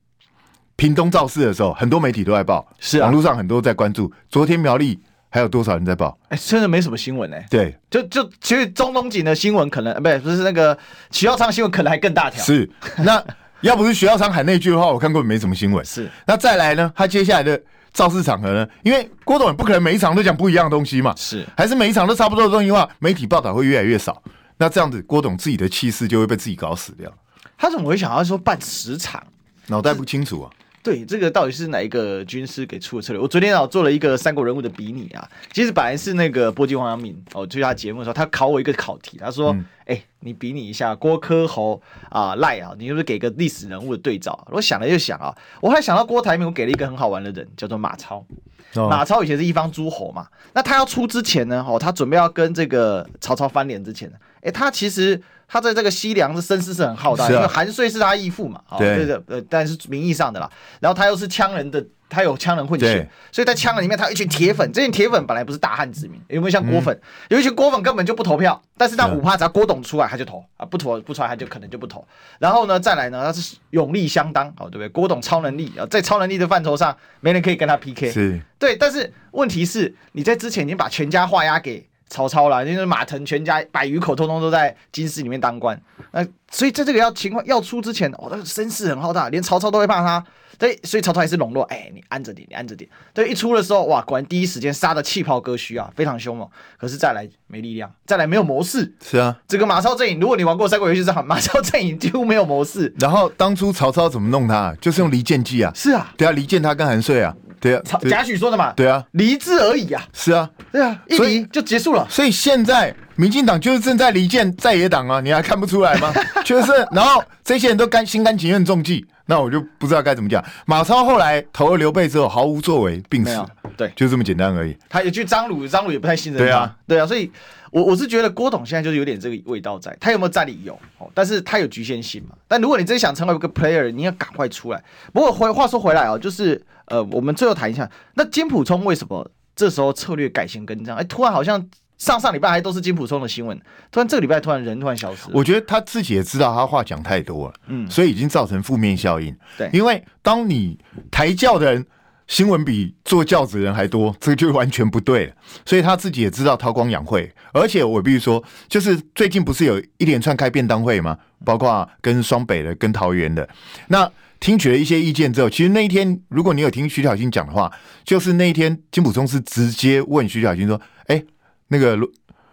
[SPEAKER 2] 屏东造势的时候，很多媒体都在报，
[SPEAKER 1] 是啊，
[SPEAKER 2] 网络上很多在关注。昨天苗栗。还有多少人在报？
[SPEAKER 1] 哎、欸，真的没什么新闻哎、欸。
[SPEAKER 2] 对，
[SPEAKER 1] 就就其实中东锦的新闻可能不是不是那个徐耀昌新闻可能还更大条。
[SPEAKER 2] 是，那要不是徐耀昌喊那句的话，我看过没什么新闻。<laughs>
[SPEAKER 1] 是，
[SPEAKER 2] 那再来呢？他接下来的造势场合呢？因为郭董也不可能每一场都讲不一样的东西嘛。
[SPEAKER 1] 是，
[SPEAKER 2] 还是每一场都差不多的东西的话，媒体报道会越来越少。那这样子，郭董自己的气势就会被自己搞死掉。
[SPEAKER 1] 他怎么会想要说办十场？
[SPEAKER 2] 脑袋不清楚啊。
[SPEAKER 1] 对，这个到底是哪一个军师给出的策略？我昨天啊做了一个三国人物的比拟啊，其实本来是那个波及王阳明哦，就他节目的时候，他考我一个考题，他说：“哎、嗯，你比拟一下郭柯侯啊赖啊，你是不是给个历史人物的对照？”我想了又想啊，我还想到郭台铭，我给了一个很好玩的人，叫做马超。哦、马超以前是一方诸侯嘛，那他要出之前呢，哦，他准备要跟这个曹操翻脸之前呢，哎，他其实。他在这个西凉的声势是很浩大，因为韩遂是他义父嘛，对对呃，但是名义上的啦。然后他又是羌人的，他有枪人混血，所以在枪人里面，他有一群铁粉。这群铁粉本来不是大汉之民，有没有像郭粉？有一群郭粉根本就不投票，但是他五趴，只要郭董出来他就投啊，不投不出来他就可能就不投。然后呢，再来呢，他是勇力相当，好对不对？郭董超能力啊，在超能力的范畴上，没人可以跟他 PK。是，对，但是问题是，你在之前已经把全家画押给。曹操啦，因为马腾全家百余口，通通都在京师里面当官。那所以在这个要情况要出之前，哦，那个声势很浩大，连曹操都会怕他。对，所以曹操还是笼络，哎，你安着点，你安着点。对，一出的时候，哇，果然第一时间杀的气泡割须啊，非常凶猛。可是再来没力量，再来没有谋士。
[SPEAKER 2] 是啊，
[SPEAKER 1] 这个马超阵营，如果你玩过三国游戏，知道 <laughs> 马超阵营几乎没有谋士。
[SPEAKER 2] 然后当初曹操怎么弄他？就是用离间计啊。
[SPEAKER 1] 是啊，
[SPEAKER 2] 对啊，离间他跟韩遂啊。对啊，
[SPEAKER 1] 贾诩说的嘛。
[SPEAKER 2] 对啊，
[SPEAKER 1] 离之而已啊。
[SPEAKER 2] 是啊，
[SPEAKER 1] 对啊，一离就结束了。
[SPEAKER 2] 所以现在民进党就是正在离间在野党啊，你还看不出来吗？<laughs> 就是，然后这些人都甘心甘情愿中计，那我就不知道该怎么讲。马超后来投了刘备之后毫无作为，病死。
[SPEAKER 1] 对，
[SPEAKER 2] 就这么简单而已。
[SPEAKER 1] 他也去张鲁，张鲁也不太信任他。对啊，对啊，所以我我是觉得郭董现在就是有点这个味道在，他有没有战力有，但是他有局限性嘛。但如果你真想成为一个 player，你要赶快出来。不过回话说回来啊，就是。呃，我们最后谈一下，那金普聪为什么这时候策略改弦更张？哎，突然好像上上礼拜还都是金普聪的新闻，突然这个礼拜突然人突然消失。
[SPEAKER 2] 我觉得他自己也知道他话讲太多了，嗯，所以已经造成负面效应。对，因为当你抬轿的人新闻比坐轿子的人还多，这个就完全不对了。所以他自己也知道韬光养晦，而且我必须说，就是最近不是有一连串开便当会吗？包括跟双北的、跟桃园的那。听取了一些意见之后，其实那一天，如果你有听徐小新讲的话，就是那一天金普聪是直接问徐小新说：“哎、那个罗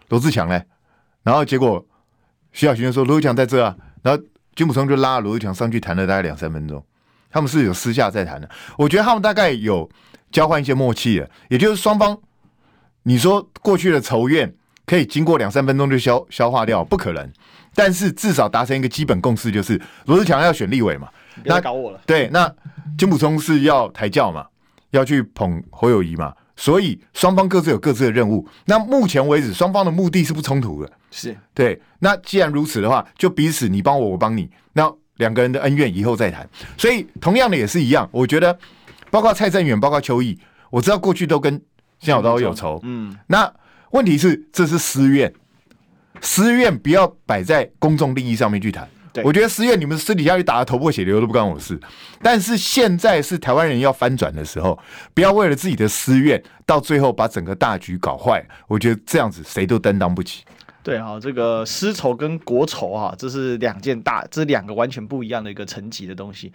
[SPEAKER 2] 罗志强呢？”然后结果徐小新就说：“罗志强在这啊。”然后金普聪就拉罗志强上去谈了大概两三分钟，他们是有私下在谈的。我觉得他们大概有交换一些默契了，也就是双方，你说过去的仇怨可以经过两三分钟就消消化掉，不可能。但是至少达成一个基本共识，就是罗志强要选立委嘛。
[SPEAKER 1] 那搞我了。
[SPEAKER 2] 对，那金溥聪是要抬轿嘛，要去捧侯友谊嘛，所以双方各自有各自的任务。那目前为止，双方的目的是不冲突的。
[SPEAKER 1] 是
[SPEAKER 2] 对。那既然如此的话，就彼此你帮我，我帮你。那两个人的恩怨以后再谈。所以同样的也是一样，我觉得包括蔡正元，包括邱毅，我知道过去都跟夏小刀有仇。嗯。那问题是，这是私怨，私怨不要摆在公众利益上面去谈。我觉得私怨你们私底下去打的头破血流都不关我的事，但是现在是台湾人要翻转的时候，不要为了自己的私怨，到最后把整个大局搞坏。我觉得这样子谁都担当不起。
[SPEAKER 1] 对哈，这个私仇跟国仇啊，这是两件大，这两个完全不一样的一个层级的东西。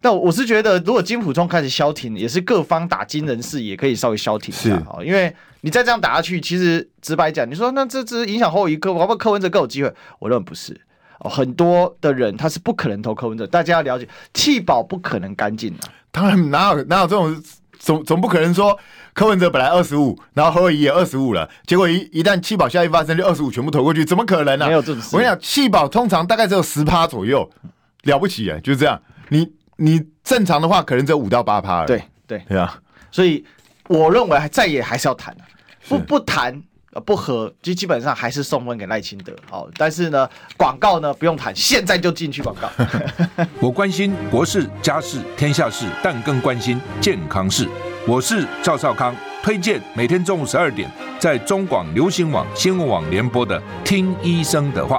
[SPEAKER 1] 那我是觉得，如果金溥聪开始消停，也是各方打金人士也可以稍微消停一下哈，因为你再这样打下去，其实直白讲，你说那这只影响后一个，包括柯文哲更有机会，我认为不是。哦，很多的人他是不可能投柯文哲，大家要了解，气保不可能干净的。
[SPEAKER 2] 当然，哪有哪有这种总总不可能说柯文哲本来二十五，然后侯友宜也二十五了，结果一一旦气保效应发生，就二十五全部投过去，怎么可能呢、啊？
[SPEAKER 1] 没有这种事。
[SPEAKER 2] 我跟你讲，气保通常大概只有十趴左右，了不起哎，就是这样。你你正常的话，可能只有五到八趴。
[SPEAKER 1] 对对
[SPEAKER 2] 对啊，
[SPEAKER 1] 所以我认为再也还是要谈不不谈。不合，就基本上还是送分给赖清德。好，但是呢，广告呢不用谈，现在就进去广告。<laughs>
[SPEAKER 4] 我关心国事、家事、天下事，但更关心健康事。我是赵少康，推荐每天中午十二点在中广流行网、新闻网联播的《听医生的话》。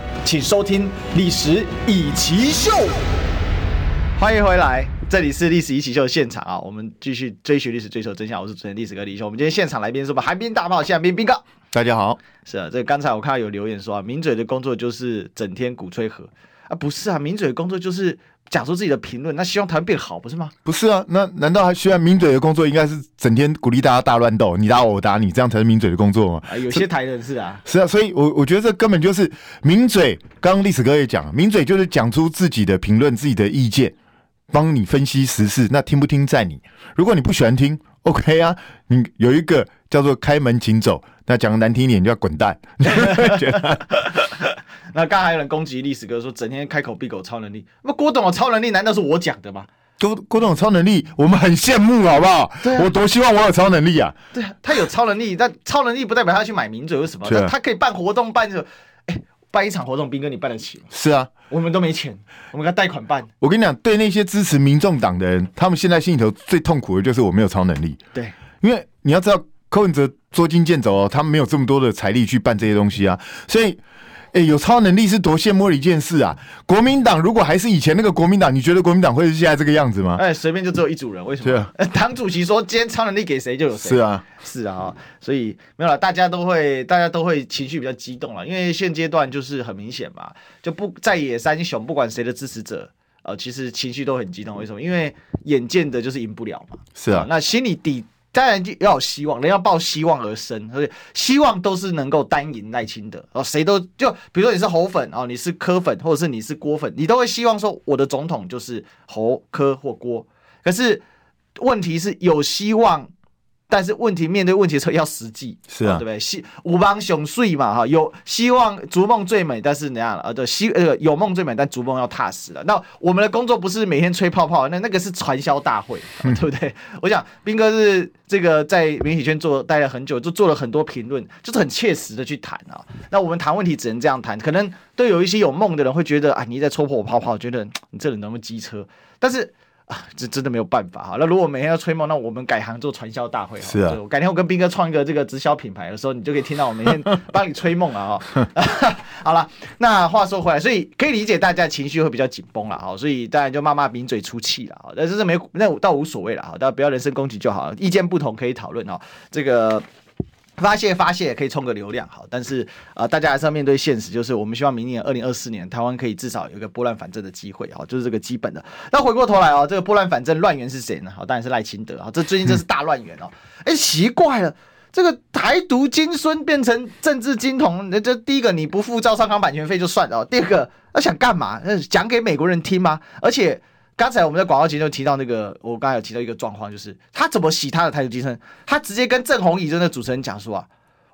[SPEAKER 1] 请收听《历史以奇秀》。欢迎回来，这里是《历史以奇秀》现场啊！我们继续追寻历史，追求真相。我是主持人历史哥李易修。我们今天现场来宾是我们寒冰大炮，现在冰冰哥。
[SPEAKER 2] 大家好。
[SPEAKER 1] 是啊，这个刚才我看到有留言说啊，名嘴的工作就是整天鼓吹和啊，不是啊，名嘴的工作就是。讲出自己的评论，那希望台湾变好，不是吗？
[SPEAKER 2] 不是啊，那难道还需要名嘴的工作？应该是整天鼓励大家大乱斗，你打我，我打你，这样才是名嘴的工作吗？
[SPEAKER 1] 啊、有些台人是啊，
[SPEAKER 2] 是啊，所以我我觉得这根本就是名嘴。刚刚历史哥也讲，名嘴就是讲出自己的评论、自己的意见，帮你分析时事。那听不听在你。如果你不喜欢听，OK 啊，你有一个叫做开门请走。那讲的难听一点，就要滚蛋。<laughs>
[SPEAKER 1] 那刚还有人攻击历史哥说，整天开口闭口超能力。那郭董的超能力难道是我讲的吗？
[SPEAKER 2] 郭郭董有超能力，我们很羡慕，好不好？对啊，我多希望我有超能力啊！
[SPEAKER 1] 对啊，他有超能力，但超能力不代表他去买名嘴，为什么？啊、他可以办活动，办这，哎，办一场活动，斌哥你办得起吗？
[SPEAKER 2] 是啊，
[SPEAKER 1] 我们都没钱，我们给他贷款办。
[SPEAKER 2] 我跟你讲，对那些支持民众党的人，他们现在心里头最痛苦的就是我没有超能力。
[SPEAKER 1] 对，
[SPEAKER 2] 因为你要知道，柯文哲捉襟见肘哦，他们没有这么多的财力去办这些东西啊，所以。哎、欸，有超能力是多羡慕的一件事啊！国民党如果还是以前那个国民党，你觉得国民党会是现在这个样子吗？
[SPEAKER 1] 哎，随便就只有一组人，为什么？对啊，<laughs> 党主席说今天超能力给谁就有谁。
[SPEAKER 2] 是啊，
[SPEAKER 1] 是啊，所以没有了，大家都会，大家都会情绪比较激动了，因为现阶段就是很明显嘛，就不在野三雄，不管谁的支持者，呃，其实情绪都很激动。为什么？因为眼见的就是赢不了嘛。
[SPEAKER 2] 是啊，
[SPEAKER 1] 呃、那心里底。当然就要有希望，人要抱希望而生，所以希望都是能够单赢赖清德哦。谁都就比如说你是侯粉哦，你是柯粉，或者是你是郭粉，你都会希望说我的总统就是侯、柯或郭。可是问题是有希望。但是问题，面对问题的时候要实际，
[SPEAKER 2] 是啊，
[SPEAKER 1] 对不对？希五帮雄睡嘛哈，有希望逐梦最美，但是怎样了？呃，对，希呃有梦最美，但逐梦要踏实了。那我们的工作不是每天吹泡泡，那那个是传销大会，<laughs> 对不对？我想斌哥是这个在媒体圈做待了很久，就做了很多评论，就是很切实的去谈啊。那我们谈问题只能这样谈，可能对有一些有梦的人会觉得啊，你在戳破我泡泡，觉得你这人能不能机车？但是。这真的没有办法哈。那如果每天要吹梦，那我们改行做传销大会。
[SPEAKER 2] 是啊，
[SPEAKER 1] 改天我跟斌哥创一个这个直销品牌的时候，你就可以听到我每天 <laughs> 帮你吹梦了哈。<laughs> 好了，那话说回来，所以可以理解大家情绪会比较紧绷了哈。所以当然就骂骂抿嘴出气了哈。但是这没那倒无所谓了哈，大家不要人身攻击就好了。意见不同可以讨论哈。这个。发泄发泄可以冲个流量好，但是、呃，大家还是要面对现实，就是我们希望明年二零二四年台湾可以至少有一个拨乱反正的机会啊，就是这个基本的。那回过头来哦，这个拨乱反正乱源是谁呢？好，当然是赖清德啊，这最近这是大乱源哦。哎、奇怪了，这个台独金孙变成政治金童，那这第一个你不付赵少康版权费就算了，第二个他想干嘛？讲给美国人听吗？而且。刚才我们在广告节就提到那个，我刚才有提到一个状况，就是他怎么洗他的台独精神？他直接跟郑弘仪这那主持人讲说啊，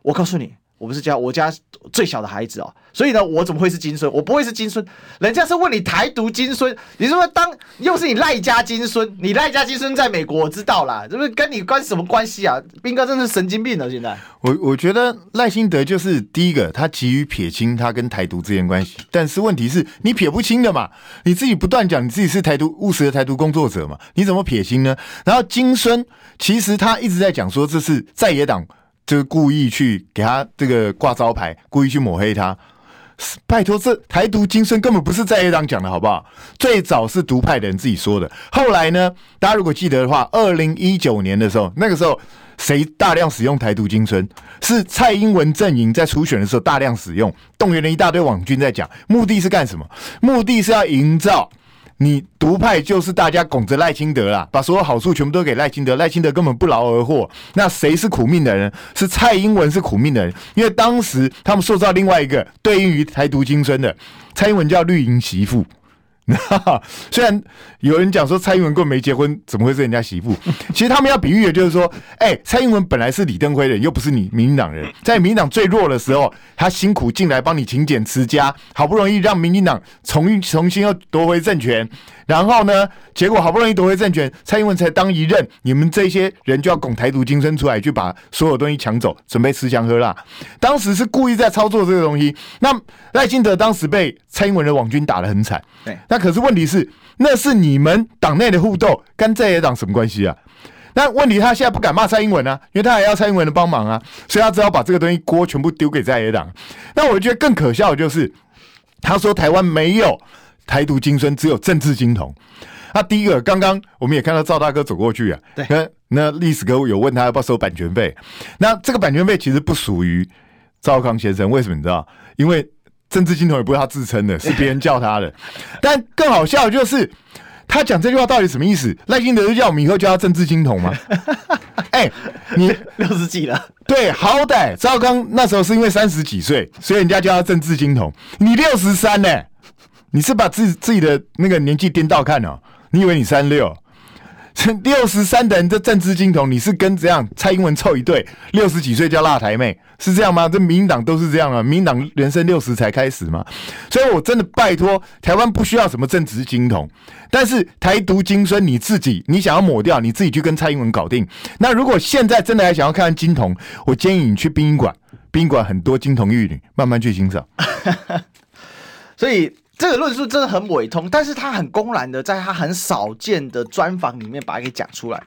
[SPEAKER 1] 我告诉你。我不是家我家最小的孩子哦，所以呢，我怎么会是金孙？我不会是金孙，人家是问你台独金孙，你说当又是你赖家金孙，你赖家金孙在美国我知道啦，这不是跟你关什么关系啊？斌哥真是神经病了，现在。
[SPEAKER 2] 我我觉得赖清德就是第一个，他急于撇清他跟台独之间关系，但是问题是你撇不清的嘛，你自己不断讲你自己是台独务实的台独工作者嘛，你怎么撇清呢？然后金孙其实他一直在讲说这是在野党。就是故意去给他这个挂招牌，故意去抹黑他。拜托，这台独金孙根本不是在野党讲的，好不好？最早是独派的人自己说的。后来呢，大家如果记得的话，二零一九年的时候，那个时候谁大量使用台独金孙？是蔡英文阵营在初选的时候大量使用，动员了一大堆网军在讲，目的是干什么？目的是要营造。你独派就是大家拱着赖清德啦，把所有好处全部都给赖清德，赖清德根本不劳而获。那谁是苦命的人？是蔡英文是苦命的人，因为当时他们塑造另外一个对应于台独精神的蔡英文叫绿营媳妇。<laughs> 虽然有人讲说蔡英文根本没结婚，怎么会是人家媳妇？<laughs> 其实他们要比喻的就是说，哎、欸，蔡英文本来是李登辉人，又不是你民进党人，<laughs> 在民进党最弱的时候，他辛苦进来帮你勤俭持家，好不容易让民进党重重新要夺回政权。然后呢，结果好不容易夺回政权，蔡英文才当一任，你们这些人就要拱台独精神出来，去把所有东西抢走，准备吃香喝辣。当时是故意在操作这个东西。那赖清德当时被蔡英文的网军打得很惨。对，那可是问题是，那是你们党内的互斗，跟在野党什么关系啊？那问题他现在不敢骂蔡英文啊，因为他还要蔡英文的帮忙啊，所以他只好把这个东西锅全部丢给在野党。那我觉得更可笑的就是，他说台湾没有台独精神，只有政治金童。那第一个，刚刚我们也看到赵大哥走过去啊，
[SPEAKER 1] 对，
[SPEAKER 2] 那那历史哥有问他要不要收版权费，那这个版权费其实不属于赵康先生，为什么你知道？因为政治金童也不是他自称的，是别人叫他的。<laughs> 但更好笑的就是。他讲这句话到底什么意思？赖清德就叫我们以后叫他政治金童吗？<laughs> 哎、欸，你
[SPEAKER 1] 六十几了，
[SPEAKER 2] 对，好歹赵刚那时候是因为三十几岁，所以人家叫他政治金童。你六十三呢？你是把自己自己的那个年纪颠倒看哦？你以为你三六？<laughs> 六十三的人这政治金童，你是跟这样蔡英文凑一对？六十几岁叫辣台妹是这样吗？这民党都是这样啊？民党人生六十才开始嘛？所以我真的拜托，台湾不需要什么政治金童，但是台独金孙你自己，你想要抹掉，你自己去跟蔡英文搞定。那如果现在真的还想要看金童，我建议你去殡仪馆，殡仪馆很多金童玉女，慢慢去欣赏。<laughs>
[SPEAKER 1] 所以。这个论述真的很伪通，但是他很公然的在他很少见的专访里面把它给讲出来。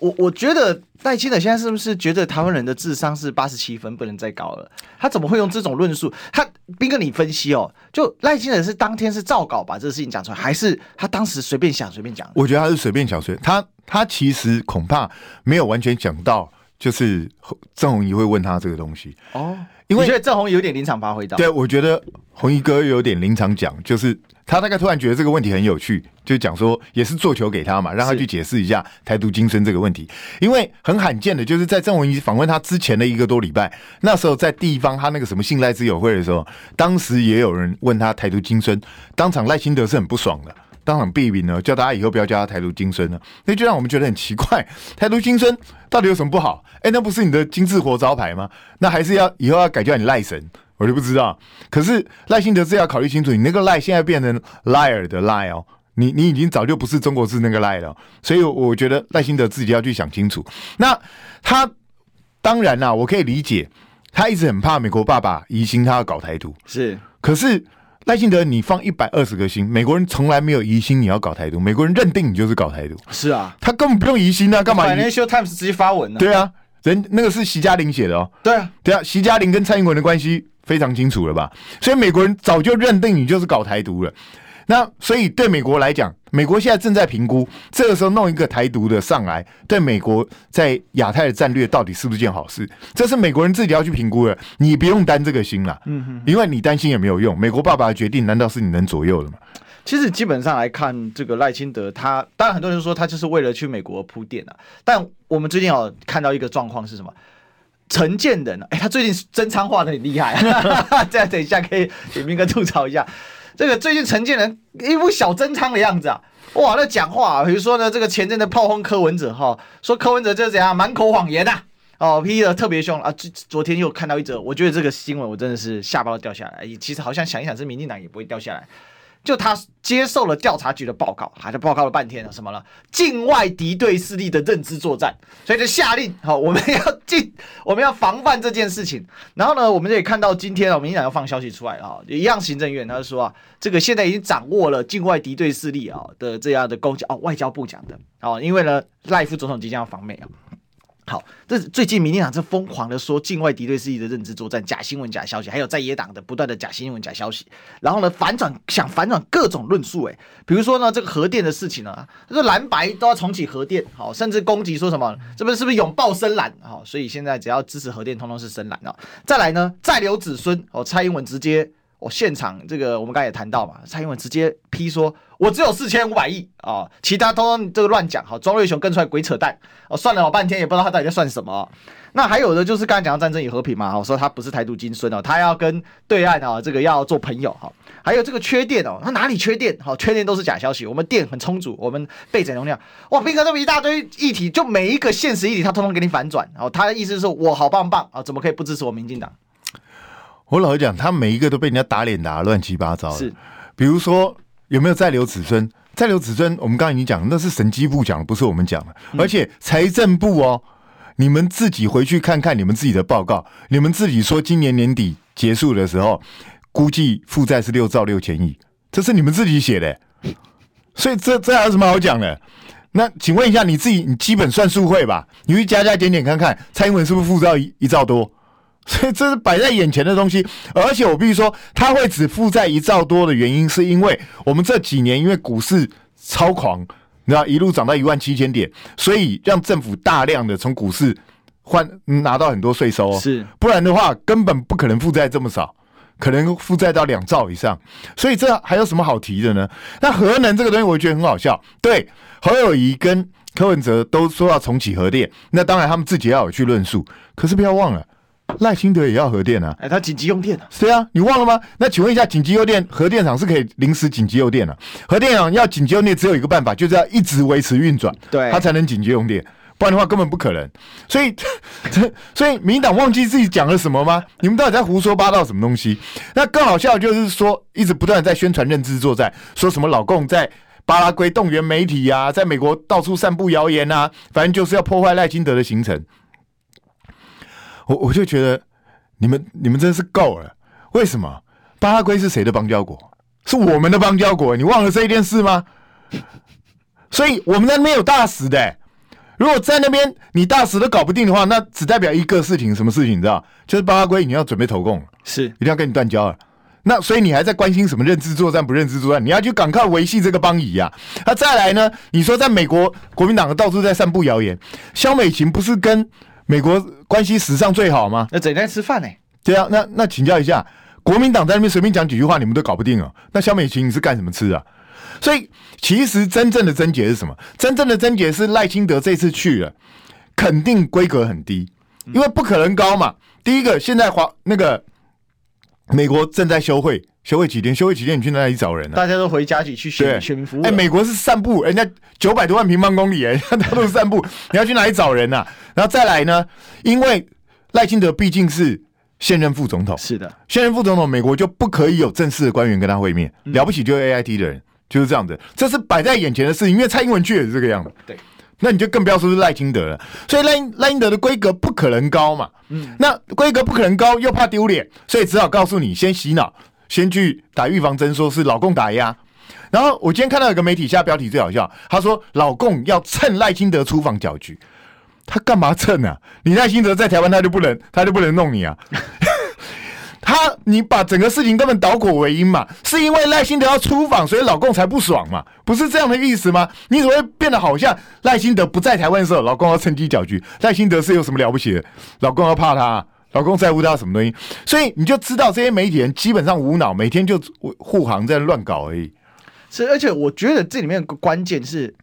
[SPEAKER 1] 我我觉得赖清德现在是不是觉得台湾人的智商是八十七分，不能再高了？他怎么会用这种论述？他兵哥，你分析哦，就赖清德是当天是照稿把这个事情讲出来，还是他当时随便想随便讲？
[SPEAKER 2] 我觉得他是随便想随，他他其实恐怕没有完全讲到，就是郑弘仪会问他这个东西
[SPEAKER 1] 哦。因为我觉得郑弘仪有点临场发挥到，
[SPEAKER 2] 对，我觉得弘仪哥有点临场讲，就是他大概突然觉得这个问题很有趣，就讲说也是做球给他嘛，让他去解释一下台独精神这个问题。因为很罕见的，就是在郑弘仪访问他之前的一个多礼拜，那时候在地方他那个什么信赖之友会的时候，当时也有人问他台独精神，当场赖清德是很不爽的。当场避名呢，叫大家以后不要叫他台独金孙了，那就让我们觉得很奇怪。<laughs> 台独金孙到底有什么不好？哎、欸，那不是你的金字活招牌吗？那还是要以后要改叫你赖神，我就不知道。可是赖幸德自己要考虑清楚，你那个赖现在变成 liar 的赖哦，你你已经早就不是中国字那个赖了。所以我觉得赖清德自己要去想清楚。那他当然啦，我可以理解，他一直很怕美国爸爸疑心他要搞台独，
[SPEAKER 1] 是，
[SPEAKER 2] 可是。赖幸德，你放一百二十个心，美国人从来没有疑心你要搞台独，美国人认定你就是搞台独。
[SPEAKER 1] 是啊，
[SPEAKER 2] 他根本不用疑心啊，干嘛
[SPEAKER 1] ？Financial Times 直接发文了。
[SPEAKER 2] 对啊，人那个是徐嘉玲写的哦。
[SPEAKER 1] 对啊，
[SPEAKER 2] 对啊，徐嘉玲跟蔡英文的关系非常清楚了吧？所以美国人早就认定你就是搞台独了。那所以对美国来讲，美国现在正在评估，这个时候弄一个台独的上来，对美国在亚太的战略到底是不是件好事？这是美国人自己要去评估的，你不用担这个心了。嗯哼，因为你担心也没有用。美国爸爸的决定难道是你能左右的吗？
[SPEAKER 1] 其实基本上来看，这个赖清德他当然很多人说他就是为了去美国铺垫啊。但我们最近有看到一个状况是什么？陈建仁，哎，他最近真仓画的很厉害，<laughs> 这样等一下可以给彬哥吐槽一下。这个最近陈建仁一副小真仓的样子啊，哇，那讲话、啊，比如说呢，这个前阵的炮轰柯文哲哈，说柯文哲就是怎样满口谎言呐、啊，哦，批的特别凶啊。昨昨天又看到一则，我觉得这个新闻我真的是下巴都掉下来。其实好像想一想，是民进党也不会掉下来。就他接受了调查局的报告，还是报告了半天了，什么了？境外敌对势力的认知作战，所以就下令，好，我们要进，我们要防范这件事情。然后呢，我们就可以看到今天啊，民进党要放消息出来了，哈，一样行政院他就说啊，这个现在已经掌握了境外敌对势力啊的这样的攻击哦，外交部讲的，哦，因为呢，赖副总统即将要访美啊。好，这最近民进党在疯狂的说境外敌对势力的认知作战、假新闻、假消息，还有在野党的不断的假新闻、假消息，然后呢，反转想反转各种论述，诶，比如说呢，这个核电的事情呢，这个蓝白都要重启核电，好，甚至攻击说什么，这不是不是拥抱深蓝，好，所以现在只要支持核电，通通是深蓝啊。再来呢，再留子孙，哦，蔡英文直接。我现场这个，我们刚才也谈到嘛，蔡英文直接批说，我只有四千五百亿啊，其他通通这个乱讲，好，庄瑞雄跟出来鬼扯淡，哦，算了老半天也不知道他到底在算什么。那还有的就是刚才讲到战争与和平嘛，我说他不是台独金孙哦，他要跟对岸啊这个要做朋友哈，还有这个缺电哦，他哪里缺电？好，缺电都是假消息，我们电很充足，我们备载容量，哇，彬哥这么一大堆议题，就每一个现实议题他通通给你反转，哦，他的意思是说我好棒棒啊，怎么可以不支持我民进党？
[SPEAKER 2] 我老实讲，他每一个都被人家打脸打乱七八糟的。
[SPEAKER 1] 是，
[SPEAKER 2] 比如说有没有再留子孙？再留子孙，我们刚才已经讲，那是审计部讲的，不是我们讲的。而且财政部哦，你们自己回去看看你们自己的报告，你们自己说今年年底结束的时候，估计负债是六兆六千亿，这是你们自己写的。所以这这还有什么好讲的？那请问一下，你自己你基本算术会吧？你去加加减减看看，蔡英文是不是负债一,一兆多？<laughs> 所以这是摆在眼前的东西。而且我必须说，它会只负债一兆多的原因，是因为我们这几年因为股市超狂，你知道一路涨到一万七千点，所以让政府大量的从股市换拿到很多税收。
[SPEAKER 1] 是，
[SPEAKER 2] 不然的话根本不可能负债这么少。可能负债到两兆以上，所以这还有什么好提的呢？那核能这个东西，我觉得很好笑。对，侯友宜跟柯文哲都说要重启核电，那当然他们自己要有去论述。可是不要忘了，赖清德也要核电啊！
[SPEAKER 1] 哎，他紧急用电啊？
[SPEAKER 2] 对啊，你忘了吗？那请问一下，紧急用电，核电厂是可以临时紧急用电啊？核电厂要紧急用电，只有一个办法，就是要一直维持运转，
[SPEAKER 1] 对，
[SPEAKER 2] 它才能紧急用电。不然的话根本不可能，所以，<laughs> 所以民党忘记自己讲了什么吗？你们到底在胡说八道什么东西？那更好笑就是说，一直不断在宣传认知作战，说什么老共在巴拉圭动员媒体啊，在美国到处散布谣言啊，反正就是要破坏赖清德的行程。我我就觉得你们你们真是够了。为什么巴拉圭是谁的邦交国？是我们的邦交国，你忘了这一件事吗？所以我们在那边有大使的、欸。如果在那边你大使都搞不定的话，那只代表一个事情，什么事情你知道？就是巴拉圭你要准备投共，
[SPEAKER 1] 是
[SPEAKER 2] 一定要跟你断交了。那所以你还在关心什么认知作战不认知作战？你要去赶快维系这个邦谊啊！那再来呢？你说在美国国民党到处在散布谣言，肖美琴不是跟美国关系史上最好吗？
[SPEAKER 1] 那整天吃饭呢？
[SPEAKER 2] 对啊，那那请教一下，国民党在那边随便讲几句话，你们都搞不定啊？那萧美琴你是干什么吃啊？所以，其实真正的症结是什么？真正的症结是赖清德这次去了，肯定规格很低，因为不可能高嘛。第一个，现在华那个美国正在休会，休会几天？休会几天？你去哪里找人呢、啊？
[SPEAKER 1] 大家都回家去去选选民服务。
[SPEAKER 2] 哎，美国是散步，人家九百多万平方公里，哎，他都是散步，你要去哪里找人啊？然后再来呢？因为赖清德毕竟是现任副总统，
[SPEAKER 1] 是的，
[SPEAKER 2] 现任副总统，美国就不可以有正式的官员跟他会面，嗯、了不起就是 AIT 的人。就是这样子，这是摆在眼前的事情。因为蔡英文去也是这个样子，
[SPEAKER 1] 对，
[SPEAKER 2] 那你就更不要说是赖清德了。所以赖赖清德的规格不可能高嘛，嗯，那规格不可能高，又怕丢脸，所以只好告诉你，先洗脑，先去打预防针，说是老共打压。然后我今天看到有个媒体下标题最好笑，他说老共要趁赖清德出访搅局，他干嘛趁啊？你赖清德在台湾，他就不能，他就不能弄你啊？<laughs> 他，你把整个事情根本倒果为因嘛？是因为赖清德要出访，所以老共才不爽嘛？不是这样的意思吗？你怎么会变得好像赖清德不在台湾的时候，老共要趁机搅局？赖清德是有什么了不起的？老共要怕他？老公在乎他什么东西？所以你就知道这些媒体人基本上无脑，每天就护航在乱搞而已。
[SPEAKER 1] 是，而且我觉得这里面关键是，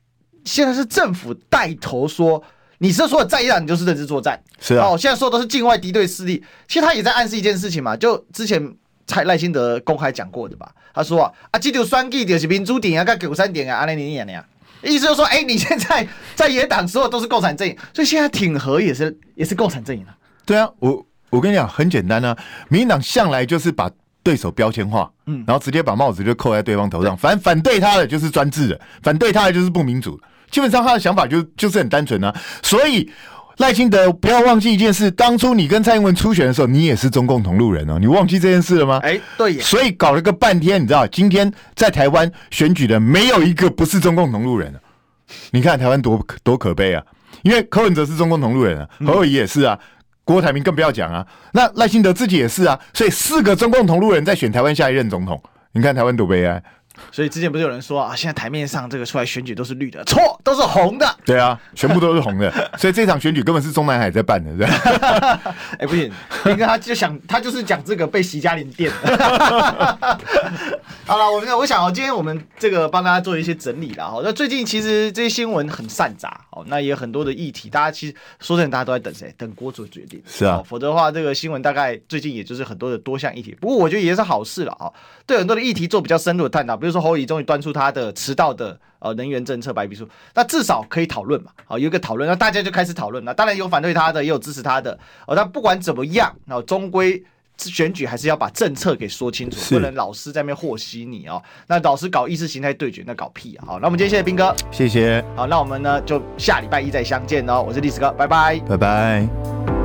[SPEAKER 1] 现在是政府带头说。你是说在伊朗，你就是认知作战，
[SPEAKER 2] 是啊。
[SPEAKER 1] 哦，现在说都是境外敌对势力，其实他也在暗示一件事情嘛。就之前蔡赖清德公开讲过的吧，他说啊，啊，这条选举就是民主点啊，跟九三点啊，安尼你演的呀。意思就是说，哎、欸，你现在 <laughs> 在野党所有都是共产阵营，所以现在挺和也是也是共产阵营啊。
[SPEAKER 2] 对啊，我我跟你讲很简单啊，民进党向来就是把对手标签化，嗯，然后直接把帽子就扣在对方头上，反正反对他的就是专制的，反对他的就是不民主。基本上他的想法就就是很单纯啊，所以赖清德不要忘记一件事，当初你跟蔡英文初选的时候，你也是中共同路人哦，你忘记这件事了吗？
[SPEAKER 1] 哎，对，
[SPEAKER 2] 所以搞了个半天，你知道，今天在台湾选举的没有一个不是中共同路人，你看台湾多多可悲啊！因为柯文哲是中共同路人啊，侯友宜也是啊，郭台铭更不要讲啊，那赖清德自己也是啊，所以四个中共同路人在选台湾下一任总统，你看台湾多悲哀。
[SPEAKER 1] 所以之前不是有人说啊，现在台面上这个出来选举都是绿的，错，都是红的。
[SPEAKER 2] 对啊，全部都是红的。<laughs> 所以这场选举根本是中南海在办的，是吧？
[SPEAKER 1] 哎、欸，不行，斌哥他就想，他就是讲这个被习家林电。<laughs> 好了，我们我想哦，今天我们这个帮大家做一些整理了哈。那最近其实这些新闻很散杂哦，那也有很多的议题，大家其实说真的，大家都在等谁？等郭做决定。
[SPEAKER 2] 是啊，
[SPEAKER 1] 否则的话，这个新闻大概最近也就是很多的多项议题。不过我觉得也是好事了啊，对很多的议题做比较深入的探讨，比如。说侯友宜终于端出他的迟到的呃能源政策白皮书，那至少可以讨论嘛，好有一个讨论，那大家就开始讨论，了当然有反对他的，也有支持他的，哦，但不管怎么样，那终归选举还是要把政策给说清楚，不能老是在那边和稀泥哦。那老是搞意识形态对决，那搞屁啊！好，那我们今天谢谢斌哥，
[SPEAKER 2] 谢谢。
[SPEAKER 1] 好，那我们呢就下礼拜一再相见哦。我是历史哥，拜拜，
[SPEAKER 2] 拜拜。